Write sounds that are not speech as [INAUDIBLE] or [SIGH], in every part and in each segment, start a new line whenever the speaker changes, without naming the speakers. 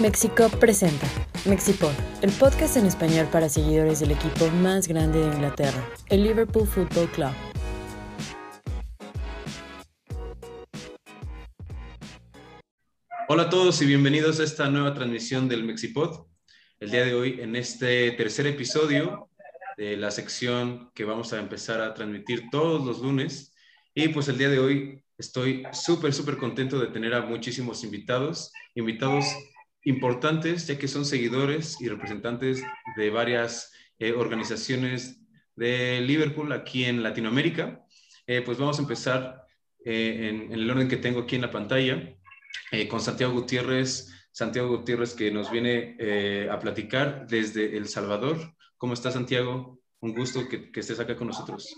Mexico presenta Mexipod, el podcast en español para seguidores del equipo más grande de Inglaterra, el Liverpool Football Club.
Hola a todos y bienvenidos a esta nueva transmisión del Mexipod. El día de hoy, en este tercer episodio de la sección que vamos a empezar a transmitir todos los lunes. Y pues el día de hoy estoy súper, súper contento de tener a muchísimos invitados, invitados importantes, ya que son seguidores y representantes de varias eh, organizaciones de Liverpool aquí en Latinoamérica. Eh, pues vamos a empezar eh, en, el orden que tengo aquí en la pantalla con Santiago Gutiérrez. Santiago Gutiérrez que nos viene a platicar desde El Salvador. ¿Cómo estás, Santiago? Un gusto que, que estés acá con nosotros.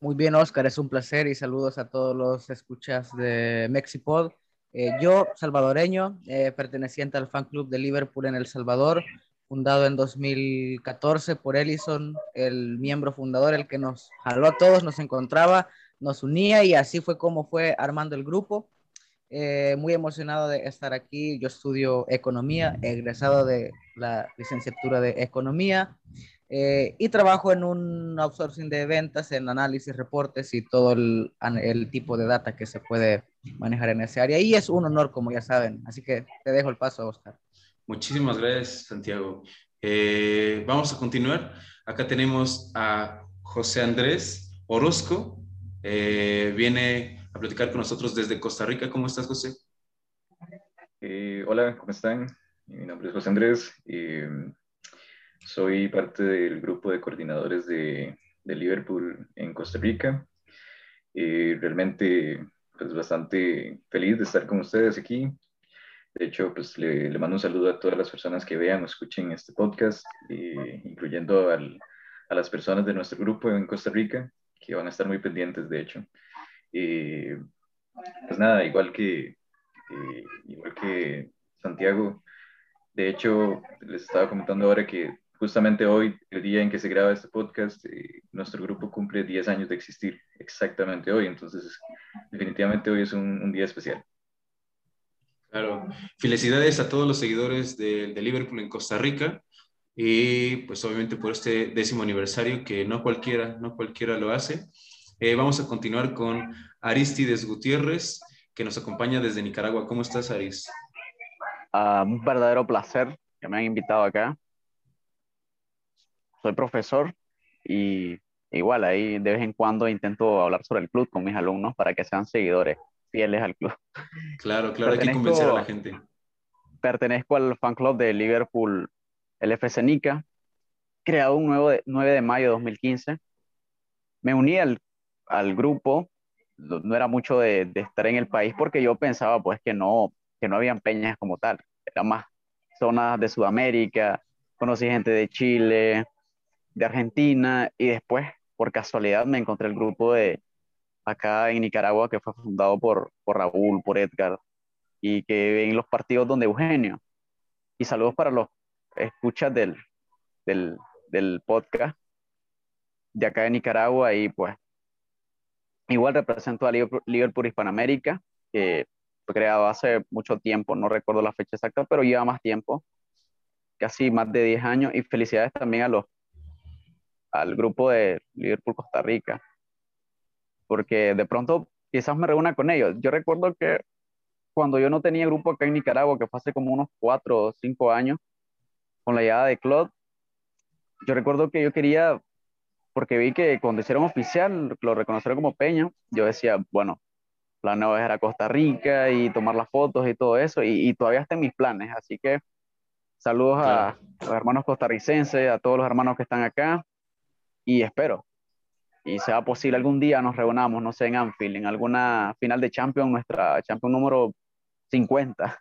Muy bien, Oscar, es un placer y saludos a todos los escuchas de Mexipod. Eh, yo, salvadoreño, eh, perteneciente al fan club de Liverpool en El Salvador, fundado en 2014 por Ellison, el miembro fundador, el que nos jaló a todos, nos encontraba, nos unía y así fue como fue armando el grupo. Eh, muy emocionado de estar aquí. Yo estudio economía, egresado de la licenciatura de economía. Eh, y trabajo en un outsourcing de ventas, en análisis, reportes y todo el, el, tipo de data que se puede manejar en ese área. Y es un honor, como ya saben. Así que te dejo el paso, Oscar.
Muchísimas gracias, Santiago. Eh, vamos a continuar. Acá tenemos a José Andrés Orozco. Eh, viene a platicar con nosotros desde Costa Rica. ¿Cómo estás, José?
hola, ¿cómo están? Mi nombre es José Andrés. Soy parte del grupo de coordinadores de, Liverpool en Costa Rica. Eh, realmente, pues bastante feliz de estar con ustedes aquí. De hecho, pues le, mando un saludo a todas las personas que vean o escuchen este podcast, eh, incluyendo al, a las personas de nuestro grupo en Costa Rica, que van a estar muy pendientes, de hecho. Eh, pues nada, igual que, igual que Santiago, de hecho, les estaba comentando ahora que justamente hoy, el día en que se graba este podcast, eh, nuestro grupo cumple 10 años de existir, exactamente hoy, entonces definitivamente hoy es un, un día especial.
Claro, felicidades a todos los seguidores de, de, Liverpool en Costa Rica y pues obviamente por este décimo aniversario que no cualquiera, no cualquiera lo hace. Eh, vamos a continuar con Aristides Gutiérrez, que nos acompaña desde Nicaragua. ¿Cómo estás, Aris?
Uh, un verdadero placer que me han invitado acá soy profesor y igual ahí de vez en cuando intento hablar sobre el club con mis alumnos para que sean seguidores fieles al club.
Claro, claro, hay que convencer a la gente.
Pertenezco al fan club de Liverpool, el FC Nica, creado un nuevo 9 de mayo de 2015. Me uní al, al grupo, no era mucho de, de, estar en el país porque yo pensaba pues que no, que no habían peñas como tal, era más zonas de Sudamérica, conocí gente de Chile, de Argentina y después, por casualidad, me encontré el grupo de acá en Nicaragua que fue fundado por, por Raúl, por Edgar y que ven los partidos donde Eugenio. Y saludos para los escuchas del, del, del podcast de acá de Nicaragua y pues igual represento a Liverpool Hispanoamérica, que fue creado hace mucho tiempo, no recuerdo la fecha exacta, pero lleva más tiempo, casi más de 10 años, y felicidades también a los al grupo de Liverpool Costa Rica, porque de pronto quizás me reúna con ellos. Yo recuerdo que cuando yo no tenía grupo acá en Nicaragua, que fue hace como unos cuatro o cinco años, con la llegada de Claude, yo recuerdo que yo quería, porque vi que cuando hicieron oficial, lo reconocieron como Peña, yo decía, bueno, planeo viajar a Costa Rica y tomar las fotos y todo eso, y, y todavía está en mis planes, así que saludos a los hermanos costarricenses, a todos los hermanos que están acá, y espero y sea posible algún día nos reunamos, no sé, en Anfield, en alguna final de Champions, nuestra Champions número 50.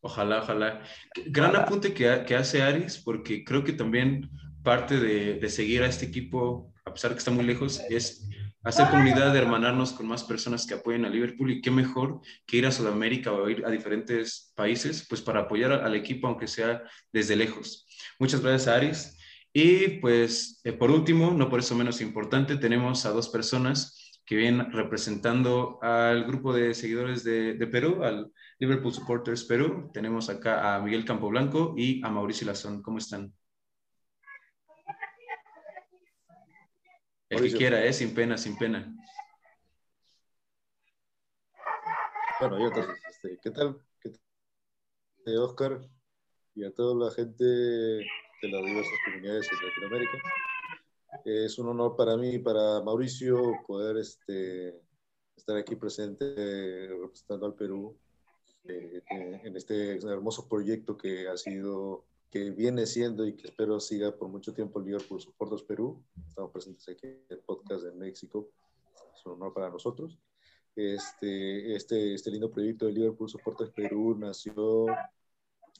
Ojalá, ojalá. Gran apunte que, que, hace Aris, porque creo que también parte de, de, seguir a este equipo, a pesar que está muy lejos, es hacer comunidad, de hermanarnos con más personas que apoyen a Liverpool y qué mejor que ir a Sudamérica o ir a diferentes países, pues para apoyar al equipo, aunque sea desde lejos. Muchas gracias, Aris. Y pues, eh, por último, no por eso menos importante, tenemos a dos personas que viene representando al grupo de seguidores de, de, Perú, al Liverpool Supporters Perú. Tenemos acá a Miguel Campoblanco y a Mauricio Lazón. ¿Cómo están? El que quiera, ¿eh? Sin pena, sin pena.
Bueno, yo entonces, este, ¿qué tal? ¿Qué tal? Oscar y a toda la gente de las diversas comunidades de Latinoamérica. Es un honor para mí y para Mauricio poder este, estar aquí presente representando al Perú eh, en este hermoso proyecto que ha sido, que viene siendo y que espero siga por mucho tiempo el Liverpool Supporters Perú. Estamos presentes aquí en el podcast de México. Es un honor para nosotros. Este, este, este lindo proyecto de Liverpool Supporters Perú nació,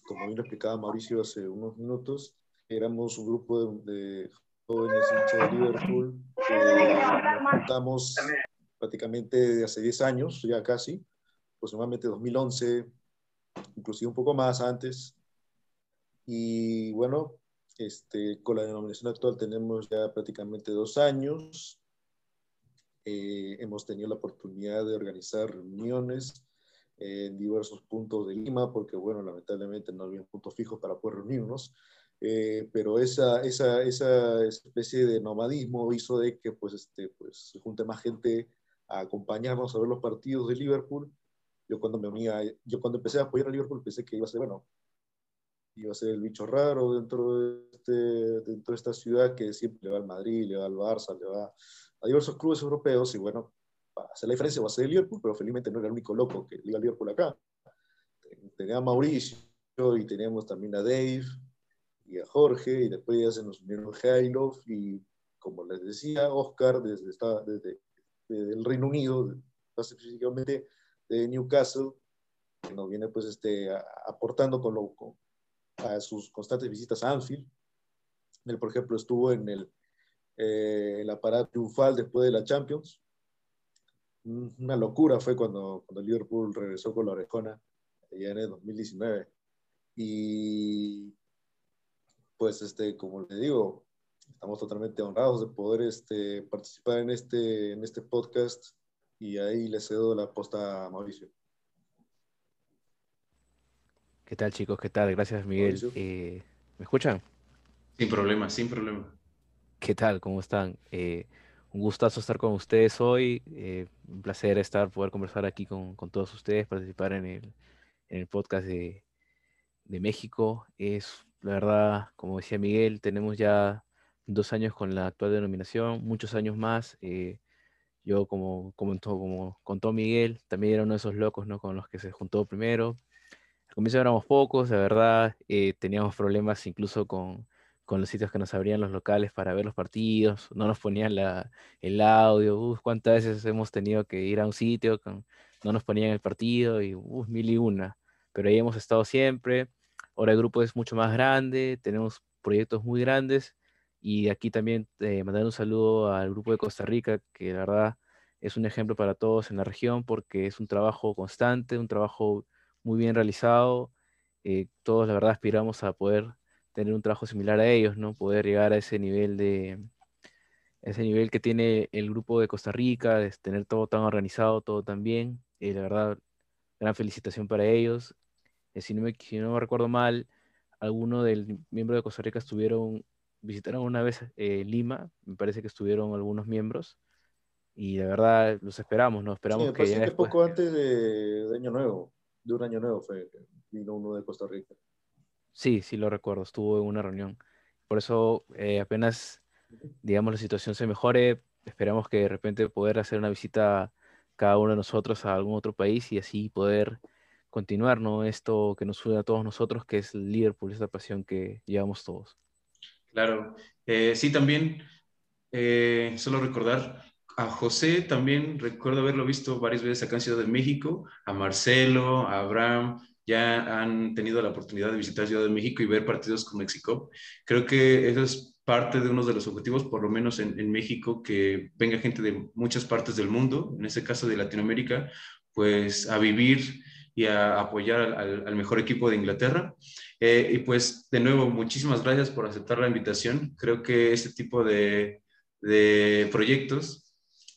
como bien explicaba Mauricio hace unos minutos, éramos un grupo de, jóvenes hinchas de Liverpool que juntamos prácticamente hace 10 años, ya casi, aproximadamente 2011, inclusive un poco más antes. Y bueno, este, con la denominación actual tenemos ya prácticamente dos años. Eh, hemos tenido la oportunidad de organizar reuniones en diversos puntos de Lima, porque bueno, lamentablemente no había puntos fijos para poder reunirnos, eh, pero esa, esa, esa, especie de nomadismo hizo de que pues, este, pues, se junte más gente a acompañarnos a ver los partidos de Liverpool. Yo cuando me unía, yo cuando empecé a apoyar a Liverpool pensé que iba a ser, bueno, iba a ser el bicho raro dentro de, este, dentro de esta ciudad que siempre le va al Madrid, le va al Barça, le va a diversos clubes europeos y bueno, para hacer la diferencia va a ser el Liverpool, pero felizmente no era el único loco que al Liverpool acá. Tenía a Mauricio y teníamos también a Dave y a Jorge y después ya se nos unieron Jailov y como les decía, Oscar desde, desde, el Reino Unido, específicamente de Newcastle, que nos viene pues este, aportando con, lo, a sus constantes visitas a Anfield. Él, por ejemplo, estuvo en el eh, la parada triunfal después de la Champions. Una locura fue cuando, cuando Liverpool regresó con la orejona allá en el 2019. Y pues, este, como le digo, estamos totalmente honrados de poder este, participar en este, en este podcast y ahí le cedo la posta a Mauricio.
¿Qué tal chicos? ¿Qué tal? Gracias Miguel. Eh, ¿Me escuchan?
Sin problema, sin problema.
¿Qué tal? ¿Cómo están? Eh, un gustazo estar con ustedes hoy. Eh, un placer estar, poder conversar aquí con, todos ustedes, participar en el, en el podcast de, México. Es, la verdad, como decía Miguel, tenemos ya dos años con la actual denominación, muchos años más. Eh, yo, como, como, contó Miguel, también era uno de esos locos ¿no? con los que se juntó primero. Al comienzo éramos pocos, de verdad, teníamos problemas incluso con, con los sitios que nos abrían los locales para ver los partidos, no nos ponían la, el audio, uf, cuántas veces hemos tenido que ir a un sitio, con, no nos ponían el partido y uf, mil y una, pero ahí hemos estado siempre, ahora el grupo es mucho más grande, tenemos proyectos muy grandes y aquí también eh, mandar un saludo al grupo de Costa Rica, que la verdad es un ejemplo para todos en la región porque es un trabajo constante, un trabajo muy bien realizado, eh, todos la verdad aspiramos a poder tener un trabajo similar a ellos, ¿no? Poder llegar a ese nivel de ese nivel que tiene el grupo de Costa Rica, de tener todo tan organizado, todo tan bien. Eh, la verdad, gran felicitación para ellos. Eh, si, no me, si no recuerdo mal, algunos del miembro de Costa Rica estuvieron, visitaron una vez eh, Lima, me parece que estuvieron algunos miembros, y la verdad los esperamos, ¿no? Esperamos
sí,
que
ya después... poco antes de, de, Año Nuevo, de un año nuevo fue, vino uno de Costa Rica.
Sí, sí lo recuerdo, estuvo en una reunión. Por eso eh, apenas, digamos, la situación se mejore, esperamos que de repente poder hacer una visita cada uno de nosotros a algún otro país y así poder continuar, ¿no? Esto que nos une a todos nosotros, que es Liverpool, esta pasión que llevamos todos.
Claro, eh, sí, también, eh, solo recordar, a José también recuerdo haberlo visto varias veces acá en Ciudad de México, a Marcelo, a Abraham, ya han tenido la oportunidad de visitar Ciudad de México y ver partidos con México. Creo que eso es parte de uno de los objetivos, por lo menos en, México, que venga gente de muchas partes del mundo, en este caso de Latinoamérica, pues a vivir y a apoyar al, mejor equipo de Inglaterra. Eh, y pues de nuevo, muchísimas gracias por aceptar la invitación. Creo que este tipo de, de proyectos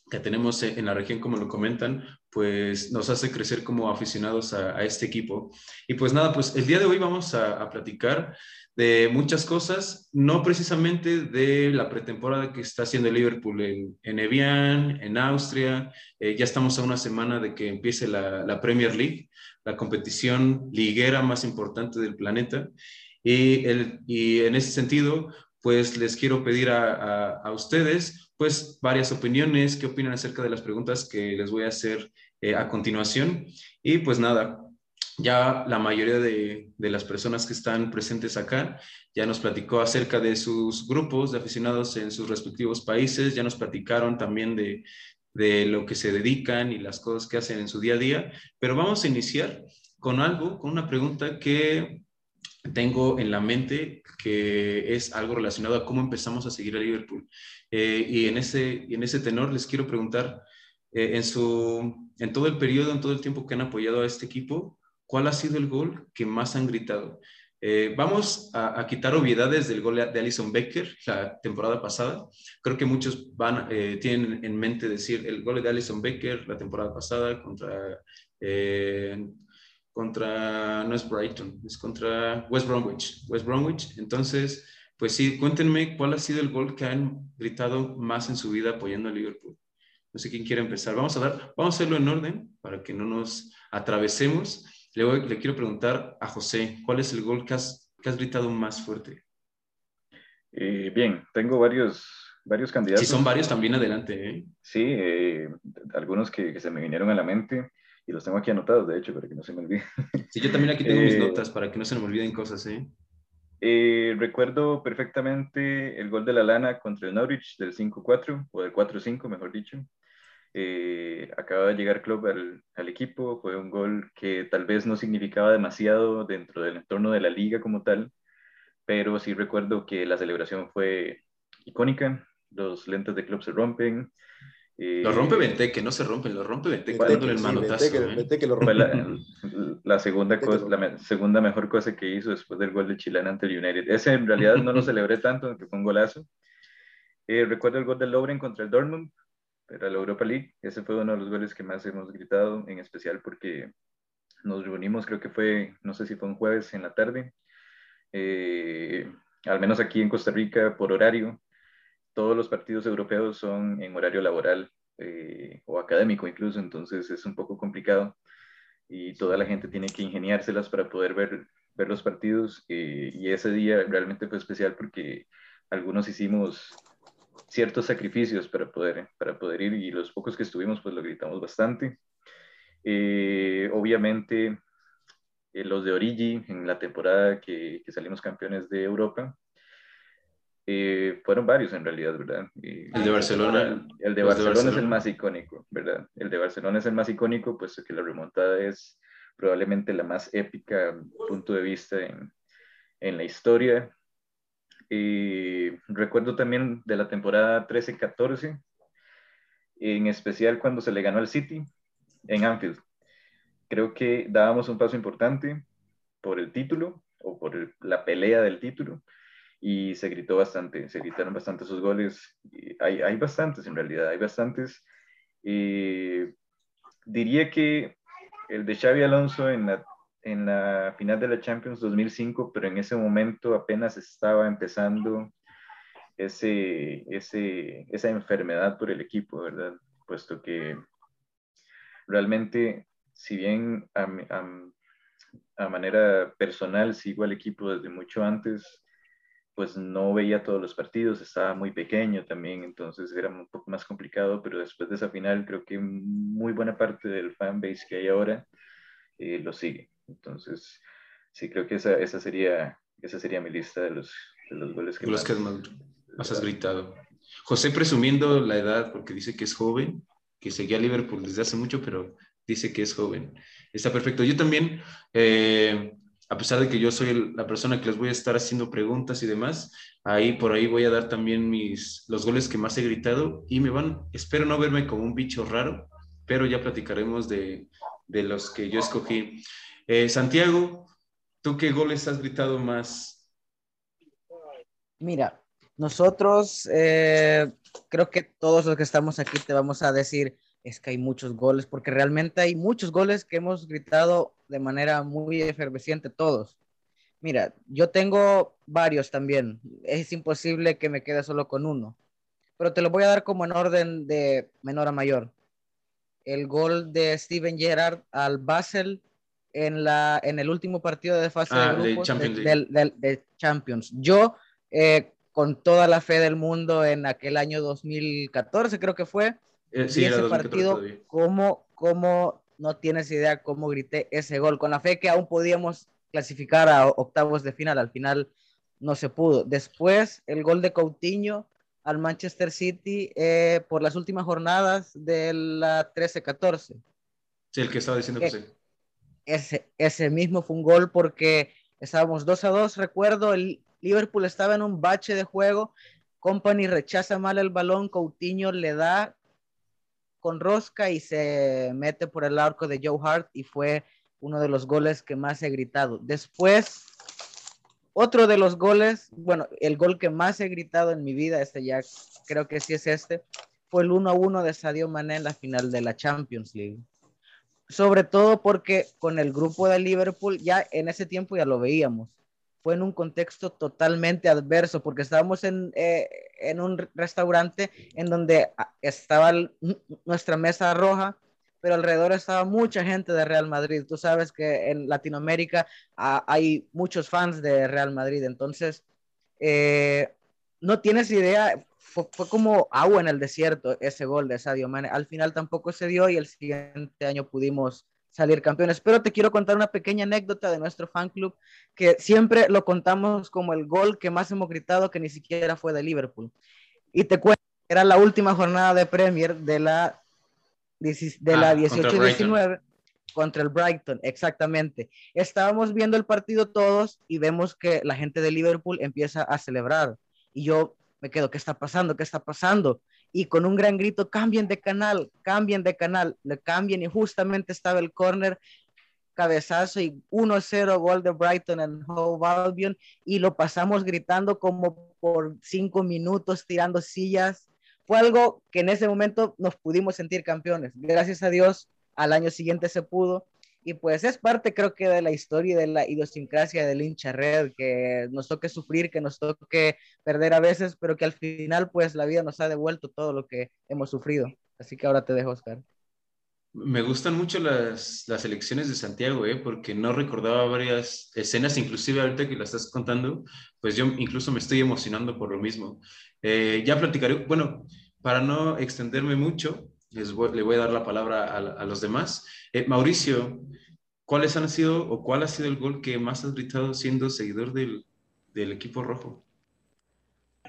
que tenemos en la región, como lo comentan, pues nos hace crecer como aficionados a, este equipo. Y pues nada, pues el día de hoy vamos a, platicar de muchas cosas, no precisamente de la pretemporada que está haciendo Liverpool en, en Evian, en Austria. Eh, ya estamos a una semana de que empiece la, Premier League, la competición liguera más importante del planeta. Y, el, y en ese sentido, pues les quiero pedir a, a ustedes pues varias opiniones, qué opinan acerca de las preguntas que les voy a hacer eh, a continuación. Y pues nada, ya la mayoría de, de, las personas que están presentes acá ya nos platicó acerca de sus grupos de aficionados en sus respectivos países, ya nos platicaron también de, de lo que se dedican y las cosas que hacen en su día a día, pero vamos a iniciar con algo, con una pregunta que tengo en la mente que es algo relacionado a cómo empezamos a seguir a Liverpool. Eh, y, en ese, en ese tenor les quiero preguntar, eh, en, su, en todo el periodo, en todo el tiempo que han apoyado a este equipo, ¿cuál ha sido el gol que más han gritado? Eh, vamos a, quitar obviedades del gol de Alison Becker la temporada pasada. Creo que muchos van, tienen en mente decir el gol de Alison Becker la temporada pasada contra contra, no es Brighton, es contra West Bromwich. West Bromwich. Entonces, pues sí, cuéntenme cuál ha sido el gol que han gritado más en su vida apoyando a Liverpool. No sé quién quiere empezar. Vamos a dar, vamos a hacerlo en orden para que no nos atravesemos. Le, le quiero preguntar a José, ¿cuál es el gol que has, que has gritado más fuerte?
Eh, bien, tengo varios, varios candidatos.
Si son varios, también adelante. ¿eh?
Sí, eh, algunos que, que, se me vinieron a la mente y los tengo aquí anotados, de hecho, para que no se me olviden. [LAUGHS]
Sí, yo también aquí tengo mis eh, notas para que no se me olviden cosas, ¿eh?
¿eh? recuerdo perfectamente el gol de la Lana contra el Norwich del 5-4, o del 4-5, mejor dicho. Eh, acaba de llegar Club al, al, equipo, fue un gol que tal vez no significaba demasiado dentro del entorno de la liga como tal, pero sí recuerdo que la celebración fue icónica, los lentes de Club se rompen,
lo rompe Benteke, no se rompe, lo rompe Benteke dándole el manotazo.
¿eh? lo rompe. La, segunda, cosa, la segunda mejor cosa que hizo después del gol de Chilena ante el United. Ese en realidad no lo [LAUGHS] celebré tanto, aunque fue un golazo. Eh, recuerdo el gol de Lovren contra el Dortmund, para la Europa League. Ese fue uno de los goles que más hemos gritado, en especial porque nos reunimos, creo que fue, no sé si fue un jueves en la tarde, eh, al menos aquí en Costa Rica, por horario, todos los partidos europeos son en horario laboral eh, o académico incluso, entonces es un poco complicado y toda la gente tiene que ingeniárselas para poder ver, ver los partidos eh, y ese día realmente fue especial porque algunos hicimos ciertos sacrificios para poder, para poder ir y los pocos que estuvimos pues lo gritamos bastante. Eh, obviamente los de Origi en la temporada que, que salimos campeones de Europa, eh, fueron varios en realidad, ¿verdad?
el de Barcelona.
El de Barcelona, es el más icónico, ¿verdad? El de Barcelona es el más icónico, puesto que la remontada es probablemente la más épica punto de vista en, en la historia. Recuerdo también de la temporada 13-14, en especial cuando se le ganó al City en Anfield. Creo que dábamos un paso importante por el título o por la pelea del título y se gritó bastante, se gritaron bastante esos goles. Hay, hay bastantes en realidad, hay bastantes. diría que el de Xavi Alonso en la, en la final de la Champions 2005, pero en ese momento apenas estaba empezando ese, ese, esa enfermedad por el equipo, ¿verdad? Puesto que realmente, si bien a, a manera personal sigo al equipo desde mucho antes, pues no veía todos los partidos, estaba muy pequeño también, entonces era un poco más complicado, pero después de esa final creo que muy buena parte del fanbase que hay ahora eh, lo sigue. Entonces, sí, creo que esa, esa, sería, esa sería mi lista de los, de los goles que,
los más, que más, has gritado. José presumiendo la edad, porque dice que es joven, que seguía a Liverpool desde hace mucho, pero dice que es joven. Está perfecto. Yo también... Eh, a pesar de que yo soy la persona que les voy a estar haciendo preguntas y demás, ahí por ahí voy a dar también mis, los goles que más he gritado y me van, espero no verme como un bicho raro, pero ya platicaremos de, de los que yo escogí. Eh, Santiago, ¿tú qué goles has gritado más?
Mira, Nosotros, eh, creo que todos los que estamos aquí te vamos a decir, es que hay muchos goles, porque realmente hay muchos goles que hemos gritado de manera muy efervesciente todos. Mira, yo tengo varios también. Es imposible que me quede solo con uno. Pero te lo voy a dar como en orden de menor a mayor. El gol de Steven Gerrard al Basel en, la, en el último partido de fase
Ah,
de
de
grupos
Champions
de, del- del- de Champions. Yo, eh, con toda la fe del mundo en aquel año 2014, creo que fue,
Eh, sí,
ese
2014
partido. ¿cómo, cómo no tienes idea cómo grité ese gol? Con la fe que aún podíamos clasificar a octavos de final, al final no se pudo. Después, el gol de Coutinho al Manchester City eh, por las últimas jornadas de la 13-14.
Sí, el que estaba diciendo
Eh,
José.
Ese, ese mismo fue un gol porque estábamos 2 a 2, recuerdo, el Liverpool estaba en un bache de juego, Company rechaza mal el balón, Coutinho le da con rosca y se mete por el arco de Joe Hart y fue uno de los goles que más he gritado. Después, otro de los goles, bueno, el gol que más he gritado en mi vida, este ya creo que sí es este, fue el 1 a 1 de Sadio Mané en la final de la Champions League sobre todo porque con el grupo de Liverpool ya en ese tiempo ya lo veíamos. Fue en un contexto totalmente adverso porque estábamos en, eh, en un restaurante en donde ah, estaba nuestra mesa roja, pero alrededor estaba mucha gente de Real Madrid. Tú sabes que en Latinoamérica ah, hay muchos fans de Real Madrid, entonces eh, no tienes idea, fue, fue, como agua en el desierto ese gol de Sadio Mane. Al final tampoco se dio y el siguiente año pudimos salir campeones. Pero te quiero contar una pequeña anécdota de nuestro fan club que siempre lo contamos como el gol que más hemos gritado que ni siquiera fue de Liverpool. Y te cuento, era la última jornada de Premier de la, de la
Ah,
18-19 contra el Brighton, exactamente. Estábamos viendo el partido todos y vemos que la gente de Liverpool empieza a celebrar. Y yo me quedo, ¿qué está pasando? ¿Qué está pasando? Y con un gran grito, cambien de canal, cambien de canal, le cambien y justamente estaba el corner, cabezazo y 1-0 gol de Brighton en Hove Albion y lo pasamos gritando como por cinco minutos, tirando sillas. Fue algo que en ese momento nos pudimos sentir campeones. Gracias a Dios, al año siguiente se pudo. Y pues es parte, creo que, de la historia y de la idiosincrasia del hincha red, que nos toque sufrir, que nos toque perder a veces, pero que al final, pues la vida nos ha devuelto todo lo que hemos sufrido. Así que ahora te dejo, Oscar.
Me gustan mucho las, las elecciones de Santiago, ¿eh? porque no recordaba varias escenas, inclusive ahorita que las estás contando, pues yo incluso me estoy emocionando por lo mismo. Eh, ya platicaré, bueno, para no extenderme mucho, les voy, le voy a dar la palabra a, los demás. Eh, Mauricio, ¿cuáles han sido o cuál ha sido el gol que más has gritado siendo seguidor del, del equipo rojo?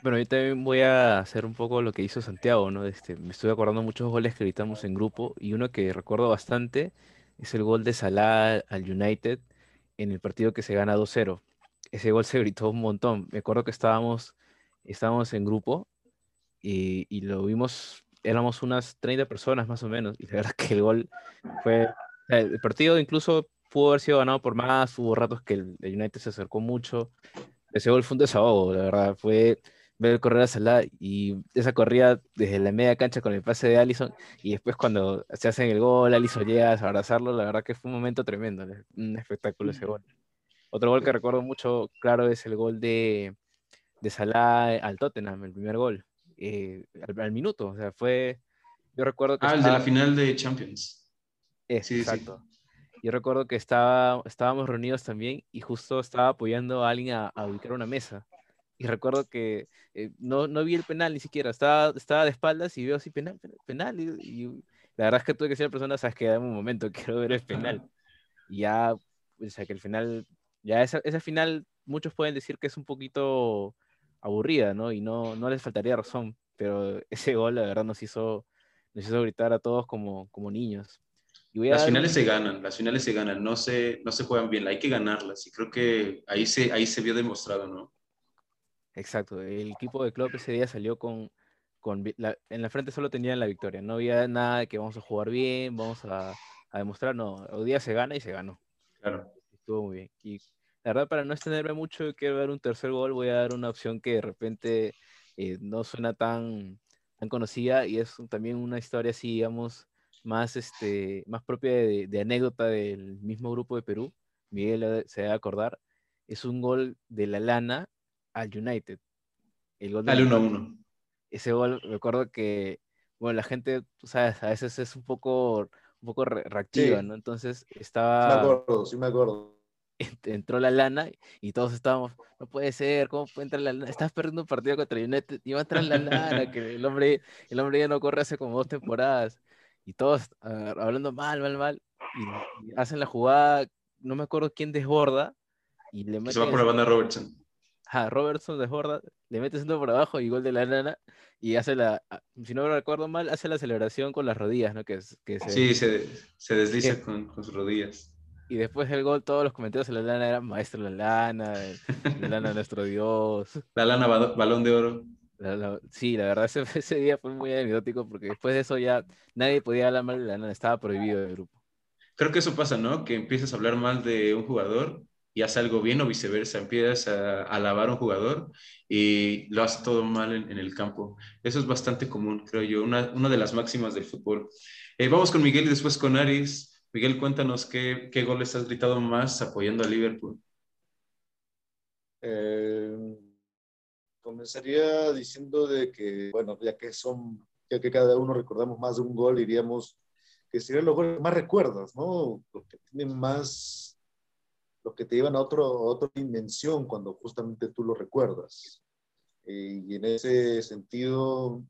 Bueno, yo también voy a hacer un poco lo que hizo Santiago, ¿no? Este, me estoy acordando muchos goles que gritamos en grupo y uno que recuerdo bastante es el gol de Salah al United en el partido que se gana 2-0. Ese gol se gritó un montón. Me acuerdo que estábamos, estábamos en grupo y, y lo vimos, éramos unas 30 personas más o menos y la verdad que el gol fue... El partido incluso pudo haber sido ganado por más, hubo ratos que el, el United se acercó mucho. Ese gol fue un desahogo, la verdad, fue ver correr a Salah y esa corrida desde la media cancha con el pase de Allison y después cuando se hacen el gol, Allison llega a abrazarlo, la verdad que fue un momento tremendo, un espectáculo ese gol. Otro gol que recuerdo mucho, claro, es el gol de, de Salah al Tottenham, el primer gol, eh, al, al, minuto, o sea, fue, yo recuerdo que...
Ah, estaba... el de la final de Champions.
Es, sí, exacto. Sí. Yo recuerdo que estaba, estábamos reunidos también y justo estaba apoyando a alguien a, a ubicar una mesa y recuerdo que eh, no, no vi el penal ni siquiera, estaba, estaba de espaldas y veo así penal, penal, y, y la verdad es que tuve que ser persona, sabes que dame un momento, [LAUGHS] quiero ver el penal. Y ya, o sea, que el final, ya esa, esa final, muchos pueden decir que es un poquito aburrida, ¿no? Y no, no les faltaría razón, pero [LAUGHS] ese gol, la verdad, nos hizo, nos hizo gritar a todos como, como niños.
las dar... finales se ganan, las finales se ganan, no se, no se juegan bien, hay que ganarlas, y creo que ahí se, ahí se vio demostrado, ¿no?
Exacto, el equipo de club ese día salió con, con la, en la frente solo tenían la victoria, no había nada de que vamos a jugar bien, vamos a, a, demostrar, no, hoy día se gana y se ganó.
Claro.
Estuvo muy bien. Y la verdad, para no extenderme mucho, quiero ver un tercer gol, voy a dar una opción que de repente eh, no suena tan, tan conocida y es también una historia así, digamos, más, este, más propia de, de anécdota del mismo grupo de Perú. Miguel se debe acordar. Es un gol de la lana al United.
El gol Dale 1-1.
Ese gol, recuerdo que, bueno, la gente, tú sabes, a veces es un poco, un poco reactiva, ¿no? Entonces estaba...
Sí me acuerdo, sí me acuerdo. [LAUGHS]
Entró la lana y todos estábamos, no puede ser, ¿cómo puede entrar la lana? Estás perdiendo un partido contra United y va a entrar la lana, que el hombre, el hombre ya no corre hace como dos temporadas. Y todos uh, hablando mal, mal, mal. Y, y, hacen la jugada, no me acuerdo quién desborda. Y le
mete Se va por la banda Robertson
a Robertson desborda, le mete centro por abajo y gol de la nana y hace la, si no me recuerdo mal, hace la celebración con las rodillas, ¿no? Que, que
se, sí, se, se desliza con, con, sus rodillas.
Y después del gol, todos los comentarios de la lana eran maestro la lana, la lana nuestro Dios. [LAUGHS]
La lana balón de oro.
La, la, sí, la verdad ese, [LAUGHS] ese, día fue muy anecdótico porque después de eso ya nadie podía hablar mal de la lana, estaba prohibido del grupo.
Creo que eso pasa, ¿no? Que empiezas a hablar mal de un jugador y hace algo bien o viceversa, empiezas a, a alabar a un jugador y lo hace todo mal en, en, el campo. Eso es bastante común, creo yo, una, una de las máximas del fútbol. Eh, vamos con Miguel y después con Aris. Miguel, cuéntanos qué, qué goles has gritado más apoyando a Liverpool.
Eh, comenzaría diciendo de que, bueno, ya que son, ya que cada uno recordamos más de un gol, diríamos que serían los goles más recuerdos, ¿no? Porque tienen más los que te llevan a, otro, a otra dimensión cuando justamente tú lo recuerdas. Eh, y en ese sentido,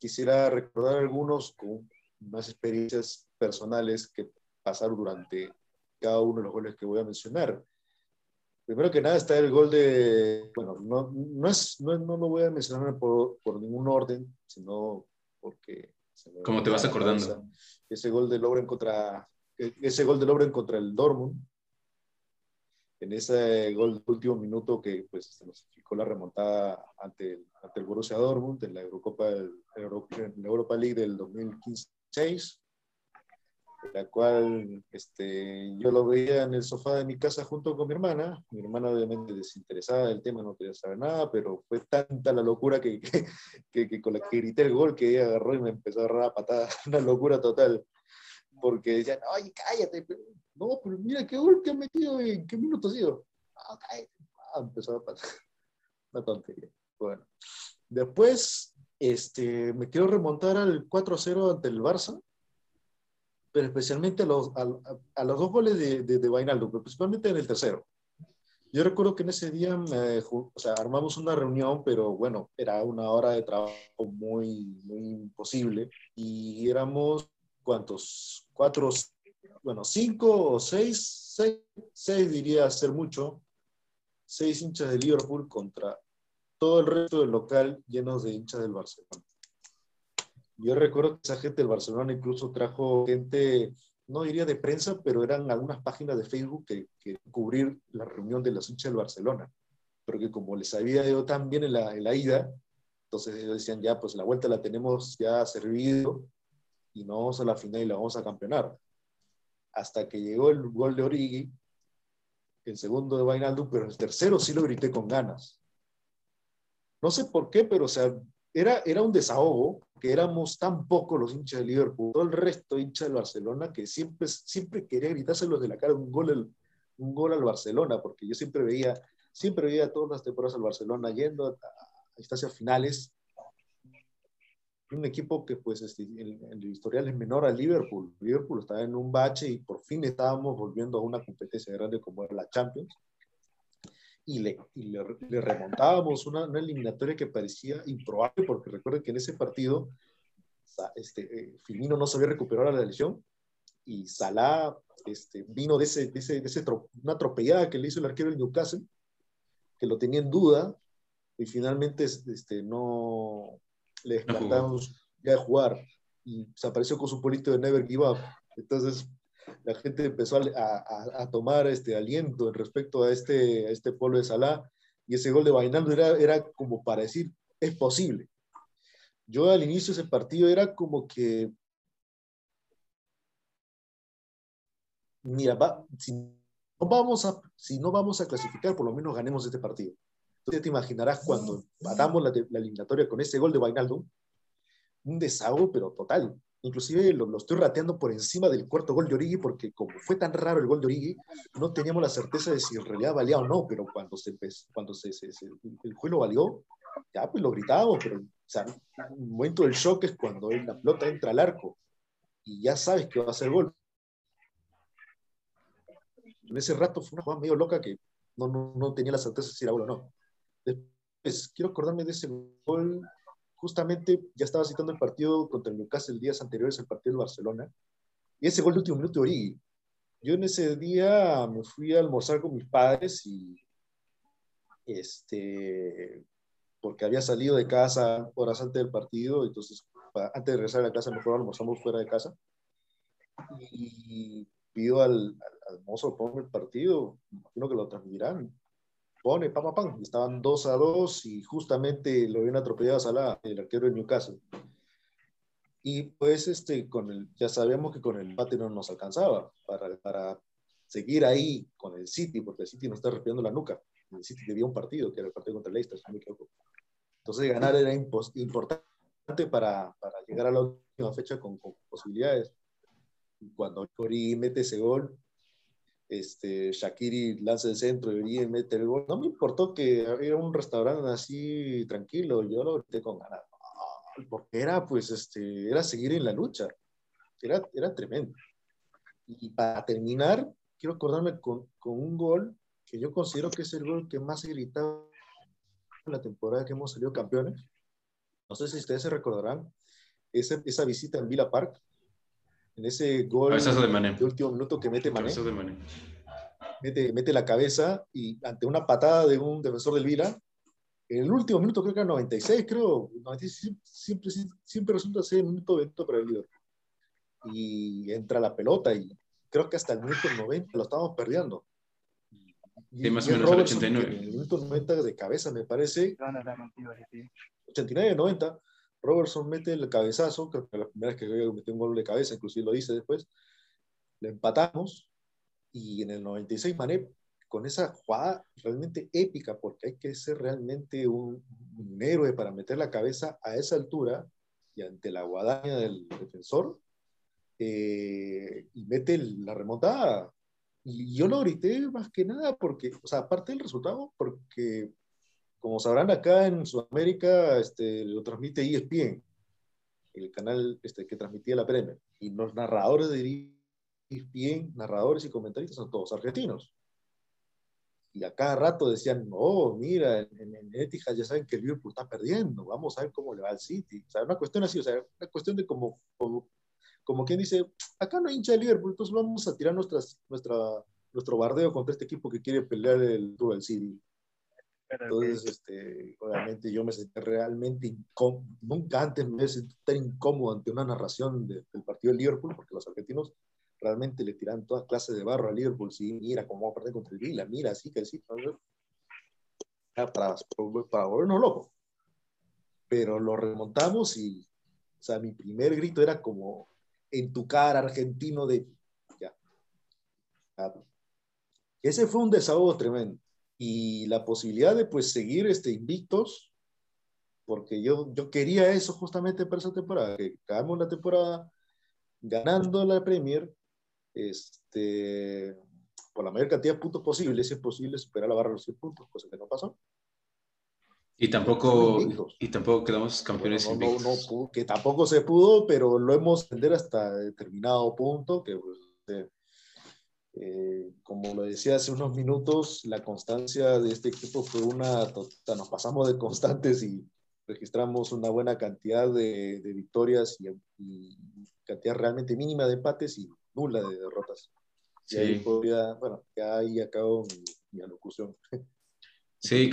quisiera recordar algunos con más experiencias personales que pasaron durante cada uno de los goles que voy a mencionar. Primero que nada está el gol de, bueno, no, no, es, no, no lo voy a mencionar por, por ningún orden, sino porque...
¿Cómo te vas acordando?
Ese gol de Lobren contra, ese gol de Lobren contra el Dortmund, en ese gol de último minuto que pues se nos significó la remontada ante el, ante el Borussia Dortmund en la Eurocopa la Europa League del 2015 la cual este, yo lo veía en el sofá de mi casa junto con mi hermana. Mi hermana obviamente desinteresada del tema, no quería saber nada, pero fue tanta la locura que, [LAUGHS] que, que, con la que grité el gol que ella agarró y me empezó a agarrar a patada. [LAUGHS] Una locura total. Porque decían, ay, cállate, no, pero mira qué gol que ha metido en qué minuto ha sido. Ah, ah, empezó a pasar. [LAUGHS] Una tontería. Bueno. Después, este, me quiero remontar al 4-0 ante el Barça, pero especialmente a los, a, los dos goles de, de, de pero principalmente en el tercero. Yo recuerdo que en ese día me, o sea, armamos una reunión, pero bueno, era una hora de trabajo muy, muy imposible y éramos, ¿cuántos? Cuatro, bueno, cinco o seis, seis, seis diría ser mucho, seis hinchas de Liverpool contra todo el resto del local llenos de hinchas del Barcelona. Yo recuerdo que esa gente del Barcelona incluso trajo gente, no diría de prensa, pero eran algunas páginas de Facebook que, que cubrir la reunión de los hinchas del Barcelona. Porque como les había ido tan bien en la, en la ida, entonces ellos decían, ya, pues la vuelta la tenemos ya servido y no vamos a la final y la vamos a campeonar hasta que llegó el gol de Origi, el segundo de Vainaldo, pero el tercero sí lo grité con ganas. No sé por qué, pero o sea, era, era un desahogo, que éramos tan pocos los hinchas de Liverpool, todo el resto hinchas del Barcelona, que siempre, siempre quería gritárselos de la cara un gol, un gol al Barcelona, porque yo siempre veía, siempre veía todas las temporadas al Barcelona yendo a, a instancias finales un equipo que pues este, el, el, historial es menor al Liverpool. Liverpool estaba en un bache y por fin estábamos volviendo a una competencia grande como era la Champions. Y le, y le, le remontábamos una, una, eliminatoria que parecía improbable porque recuerden que en ese partido este, eh, Firmino no se había recuperado la lesión y Salah este, vino de, ese, de, ese, de ese una atropellada que le hizo el arquero del Newcastle, que lo tenía en duda y finalmente este, no, le descartamos ya de jugar y se apareció con su polito de Never Give Up. Entonces la gente empezó a, a, a tomar este aliento en respecto a este, a este pueblo de Salah y ese gol de Bainaldo era, era como para decir, es posible. Yo al inicio de ese partido era como que, mira, va, si, no vamos a, si no vamos a clasificar, por lo menos ganemos este partido. Entonces te imaginarás cuando matamos la, la eliminatoria con ese gol de Wijnaldum, un desahogo, pero total. Inclusive lo, estoy rateando por encima del cuarto gol de Origi, porque como fue tan raro el gol de Origi, no teníamos la certeza de si en realidad valía o no, pero cuando, se, cuando se, se, se el juego valió, ya pues lo gritábamos, pero un momento del shock es cuando la pelota entra al arco y ya sabes que va a ser gol. En ese rato fue una jugada medio loca que no, no, no tenía la certeza de si era gol o no. Después, quiero acordarme de ese gol justamente ya estaba citando el partido contra el Newcastle días anteriores al partido del Barcelona, y ese gol de último minuto de Origi. Yo en ese día me fui a almorzar con mis padres y este, porque había salido de casa horas antes del partido, entonces antes de regresar a la casa mejor almorzamos fuera de casa. Y pido al, al, al mozo el partido, imagino que lo transmitirán pone pam, pam, pam. Estaban 2 a 2 y justamente lo habían atropellado a Salah, el arquero de Newcastle. Y pues este, con el, ya sabemos que con el empate no nos alcanzaba para, para seguir ahí con el City, porque el City nos está respirando la nuca. El City debía un partido, que era el partido contra el Leicester, si no me equivoco. Entonces ganar era importante para, para, llegar a la última fecha con, con posibilidades. Y cuando Cori mete ese gol, este, Shakiri lanza el centro y mete el gol. No me importó que era un restaurante así tranquilo, yo lo grité con ganas. Porque era, pues, este, era seguir en la lucha. Era, era tremendo. Y para terminar, quiero acordarme con, con un gol que yo considero que es el gol que más he gritado en la temporada que hemos salido campeones. No sé si ustedes se recordarán esa, esa visita en Villa Park, en ese gol
de, Mané.
de, último minuto que mete Mané, de Mané. Mete, mete, la cabeza y ante una patada de un defensor del Vila, en el último minuto, creo que era 96, creo, 96, siempre, siempre resulta ser un minuto de para el líder. Y entra la pelota y creo que hasta el minuto 90 lo estábamos perdiendo.
Y, sí, más o menos el 89.
En el minuto 90 de cabeza, me parece. 89, 90 Robertson mete el cabezazo, creo que la primera vez que metió un gol de cabeza, inclusive lo dice después, le empatamos y en el 96 Mané con esa jugada realmente épica, porque hay que ser realmente un, héroe para meter la cabeza a esa altura y ante la guadaña del defensor, eh, y mete la remontada. Y yo lo grité más que nada porque, o sea, aparte del resultado, porque como sabrán, acá en Sudamérica este, lo transmite ESPN, el canal este, que transmitía la Premier. Y los narradores de ESPN, narradores y comentaristas son todos argentinos. Y a cada rato decían, oh, mira, en, en Etihad ya saben que el Liverpool está perdiendo, vamos a ver cómo le va al City. O sea, una cuestión así, o sea, una cuestión de como, como, como quien dice, acá no hay hincha de Liverpool, entonces vamos a tirar nuestras, nuestra, nuestro bardeo contra este equipo que quiere pelear el Tour del City. Entonces, este, obviamente yo me sentí realmente incómodo, nunca antes me sentido tan incómodo ante una narración de, del partido de Liverpool, porque los argentinos realmente le tiran todas clases de barro a Liverpool, sí, mira cómo va a perder contra el Vila, mira, así que sí, para, para, para volvernos locos. Pero lo remontamos y, o sea, mi primer grito era como en tu cara, argentino, de ya. Ese fue un desahogo tremendo y la posibilidad de pues seguir este, invictos, porque yo, yo quería eso justamente para esa temporada, que acabamos la temporada ganando la Premier este, por la mayor cantidad de puntos posibles, si es posible superar la barra de los 100 puntos, cosa que no pasó.
Y tampoco, y tampoco quedamos campeones
no, no, no, que tampoco se pudo, pero lo hemos tender hasta determinado punto, que pues, eh, como lo decía hace unos minutos, la constancia de este equipo fue una, tota, nos pasamos de constantes y registramos una buena cantidad de, de victorias y, y, cantidad realmente mínima de empates y nula de derrotas. Sí. Y ahí podría, bueno, ya ahí acabo mi, mi alocución. [LAUGHS]
Sí,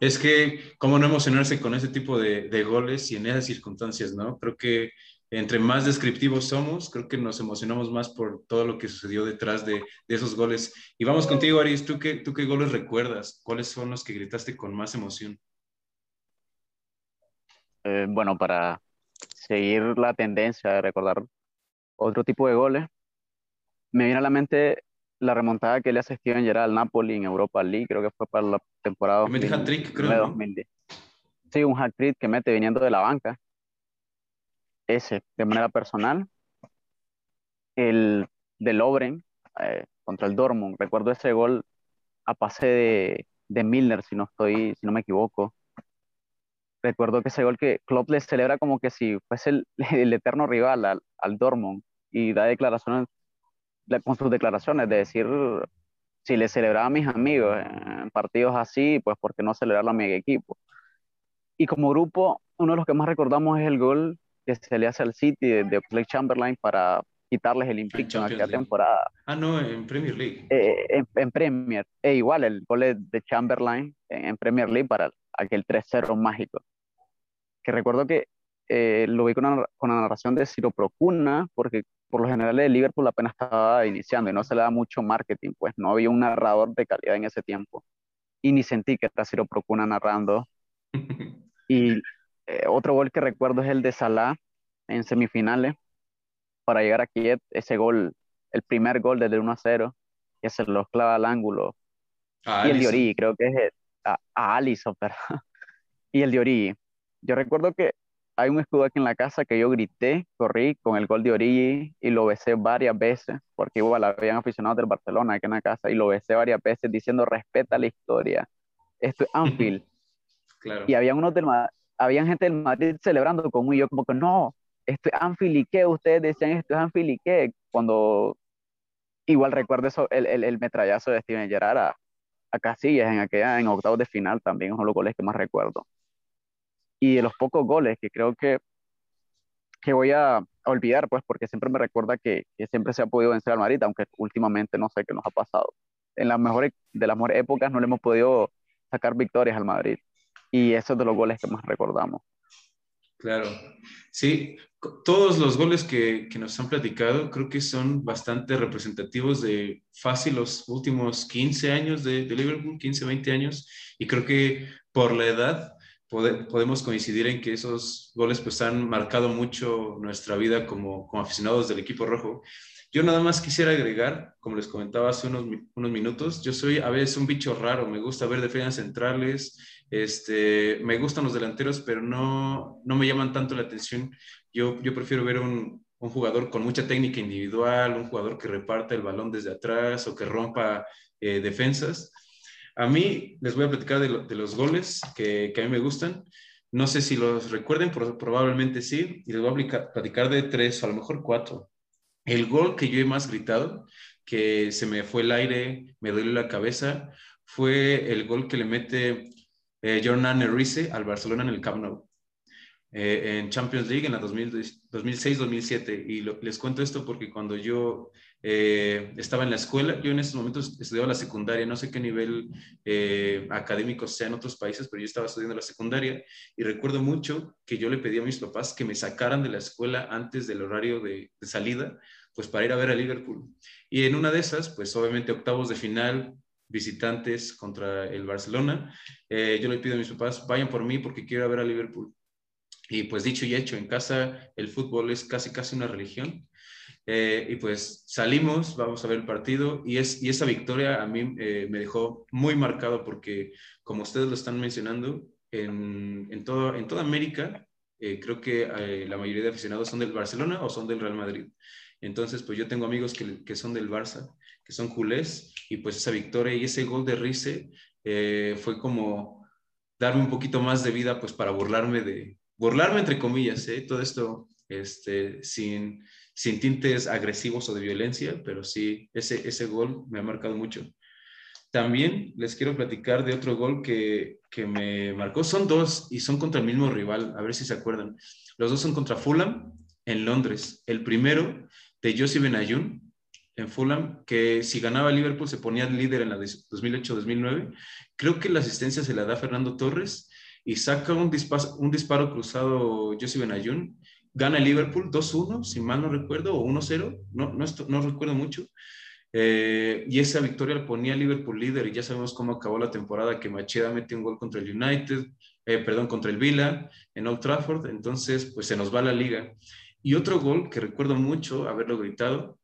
es que cómo no emocionarse con ese tipo de, de goles y en esas circunstancias, ¿no? Creo que entre más descriptivos somos, creo que nos emocionamos más por todo lo que sucedió detrás de, de esos goles. Y vamos contigo, Aris, ¿tú qué, ¿tú qué goles recuerdas? ¿Cuáles son los que gritaste con más emoción?
Eh, bueno, para seguir la tendencia de recordar otro tipo de goles, me viene a la mente la remontada que le hace Steven Gerrard al Napoli en Europa League, creo que fue para la temporada
Que mete hat-trick, creo, ¿no?
2010. Sí, un hat trick que mete viniendo de la banca. Ese, de manera personal. El de Lobren eh, contra el Dortmund. Recuerdo ese gol a pase de, de Milner, si no estoy, si no me equivoco. Recuerdo que ese gol que Klopp le celebra como que si fuese el, [LAUGHS] el eterno rival al, al Dortmund y da declaraciones la- con sus declaraciones de decir si le celebraba a mis amigos en partidos así, pues ¿por qué no celebrarlo a mi equipo? Y como grupo, uno de los que más recordamos es el gol que se le hace al City de, de Oxlade Chamberlain para quitarles el invicto en aquella
League.
temporada
Ah, no, en Premier League.
eh, en, en Premier. E igual el gol de- de Chamberlain en, en Premier League para aquel 3-0 mágico. Que recuerdo que eh, lo vi con, una- con la narración de Ciro Procuna, porque por lo general el Liverpool apenas estaba iniciando y no se le da mucho marketing, pues no había un narrador de calidad en ese tiempo. Y ni sentí que era Ciro Procuna narrando. [LAUGHS] Y eh, otro gol que recuerdo es el de Salah en semifinales para llegar a Kiev, ese gol, el primer gol desde el 1 a 0, que se los clava al ángulo.
Ah,
y el de. Origi, creo que es el- a, a Alisson, [LAUGHS] perdón. Y el de Origi. Yo recuerdo que hay un escudo aquí en la casa que yo grité, corrí con el gol de Origi y lo besé varias veces, porque igual habían aficionados del Barcelona aquí en la casa y lo besé varias veces diciendo respeta la historia. Esto es [LAUGHS] Anfield.
Claro.
Y había unos del habían gente del Madrid celebrando conmigo yo como que no, esto es qué, ustedes decían esto es qué, cuando igual recuerdo eso, el, el, el metrallazo de Steven Gerrard a, a Casillas en aquella, en octavos de final también, son los goles que más recuerdo. Y de los pocos goles que creo que, que voy a olvidar, pues porque siempre me recuerda que, que siempre se ha podido vencer al Madrid, aunque últimamente no sé qué nos ha pasado. En las mejores, de las mejores épocas no le hemos podido sacar victorias al Madrid. Y esos es de los goles que más recordamos.
Claro, sí, todos los goles que, que nos han platicado creo que son bastante representativos de fácil los últimos 15 años de, de Liverpool, 15, 20 años, y creo que por la edad pode- podemos coincidir en que esos goles pues han marcado mucho nuestra vida como, como aficionados del equipo rojo. Yo nada más quisiera agregar, como les comentaba hace unos, unos minutos, yo soy a veces un bicho raro, me gusta ver defensas centrales, este, me gustan los delanteros, pero no, no me llaman tanto la atención. Yo, yo prefiero ver un, un jugador con mucha técnica individual, un jugador que reparta el balón desde atrás o que rompa eh, defensas. A mí les voy a platicar de, lo- de los goles que, que a mí me gustan. No sé si los recuerden, pero probablemente sí. Y les voy a platicar de tres o a lo mejor cuatro. El gol que yo he más gritado, que se me fue el aire, me dolió la cabeza, fue el gol que le mete eh, Jordan Enrique al Barcelona en el Camp Nou. eh, en Champions League en la 2006-2007. Y lo- les cuento esto porque cuando yo eh, estaba en la escuela, yo en estos momentos estudiaba la secundaria, no sé qué nivel eh, académico sea en otros países, pero yo estaba estudiando la secundaria y recuerdo mucho que yo le pedí a mis papás que me sacaran de la escuela antes del horario de, de salida, pues para ir a ver a Liverpool. Y en una de esas, pues obviamente octavos de final, visitantes contra el Barcelona, eh, yo le pido a mis papás, vayan por mí porque quiero ver a Liverpool. Y pues dicho y hecho, en casa el fútbol es casi casi una religión. Eh, y pues salimos, vamos a ver el partido y, es, y esa victoria a mí eh, me dejó muy marcado porque, como ustedes lo están mencionando, en, en, todo, en toda América creo que la mayoría de aficionados son del Barcelona o son del Real Madrid. Entonces, pues yo tengo amigos que, que son del Barça, que son culés, y pues esa victoria y ese gol de Rice eh, fue como darme un poquito más de vida, pues para burlarme de, burlarme entre comillas, ¿eh? todo esto este, sin, sin tintes agresivos o de violencia, pero sí, ese, ese gol me ha marcado mucho. También les quiero platicar de otro gol que, que me marcó. Son dos y son contra el mismo rival, a ver si se acuerdan. Los dos son contra Fulham en Londres. El primero de Josie Benayoun en Fulham, que si ganaba Liverpool se ponía líder en la 2008-2009. Creo que la asistencia se la da Fernando Torres y saca un disparo, un disparo cruzado Josie Benayoun. Gana Liverpool 2-1, si mal no recuerdo, o 1-0, no, no, no recuerdo mucho. Eh, y esa victoria le ponía Liverpool líder y ya sabemos cómo acabó la temporada, que Macheda mete un gol contra el United, eh, perdón, contra el Villa en Old Trafford, entonces pues se nos va la liga. Y otro gol que recuerdo mucho haberlo gritado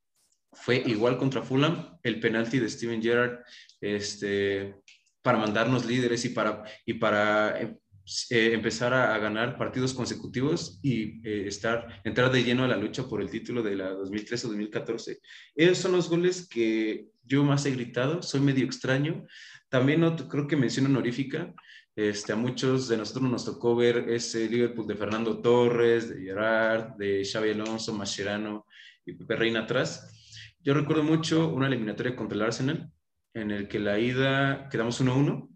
fue igual contra Fulham, el penalti de Steven Gerrard este, para mandarnos líderes y para, y para eh, empezar a, ganar partidos consecutivos y eh, estar, entrar de lleno a la lucha por el título de la 2013-2014. Esos son los goles que yo más he gritado, soy medio extraño. También creo que mención honorífica, este, a muchos de nosotros nos tocó ver ese Liverpool de Fernando Torres, de Gerard, de Xavi Alonso, Mascherano y Pepe Reina atrás. Yo recuerdo mucho una eliminatoria contra el Arsenal, en el que la ida quedamos 1-1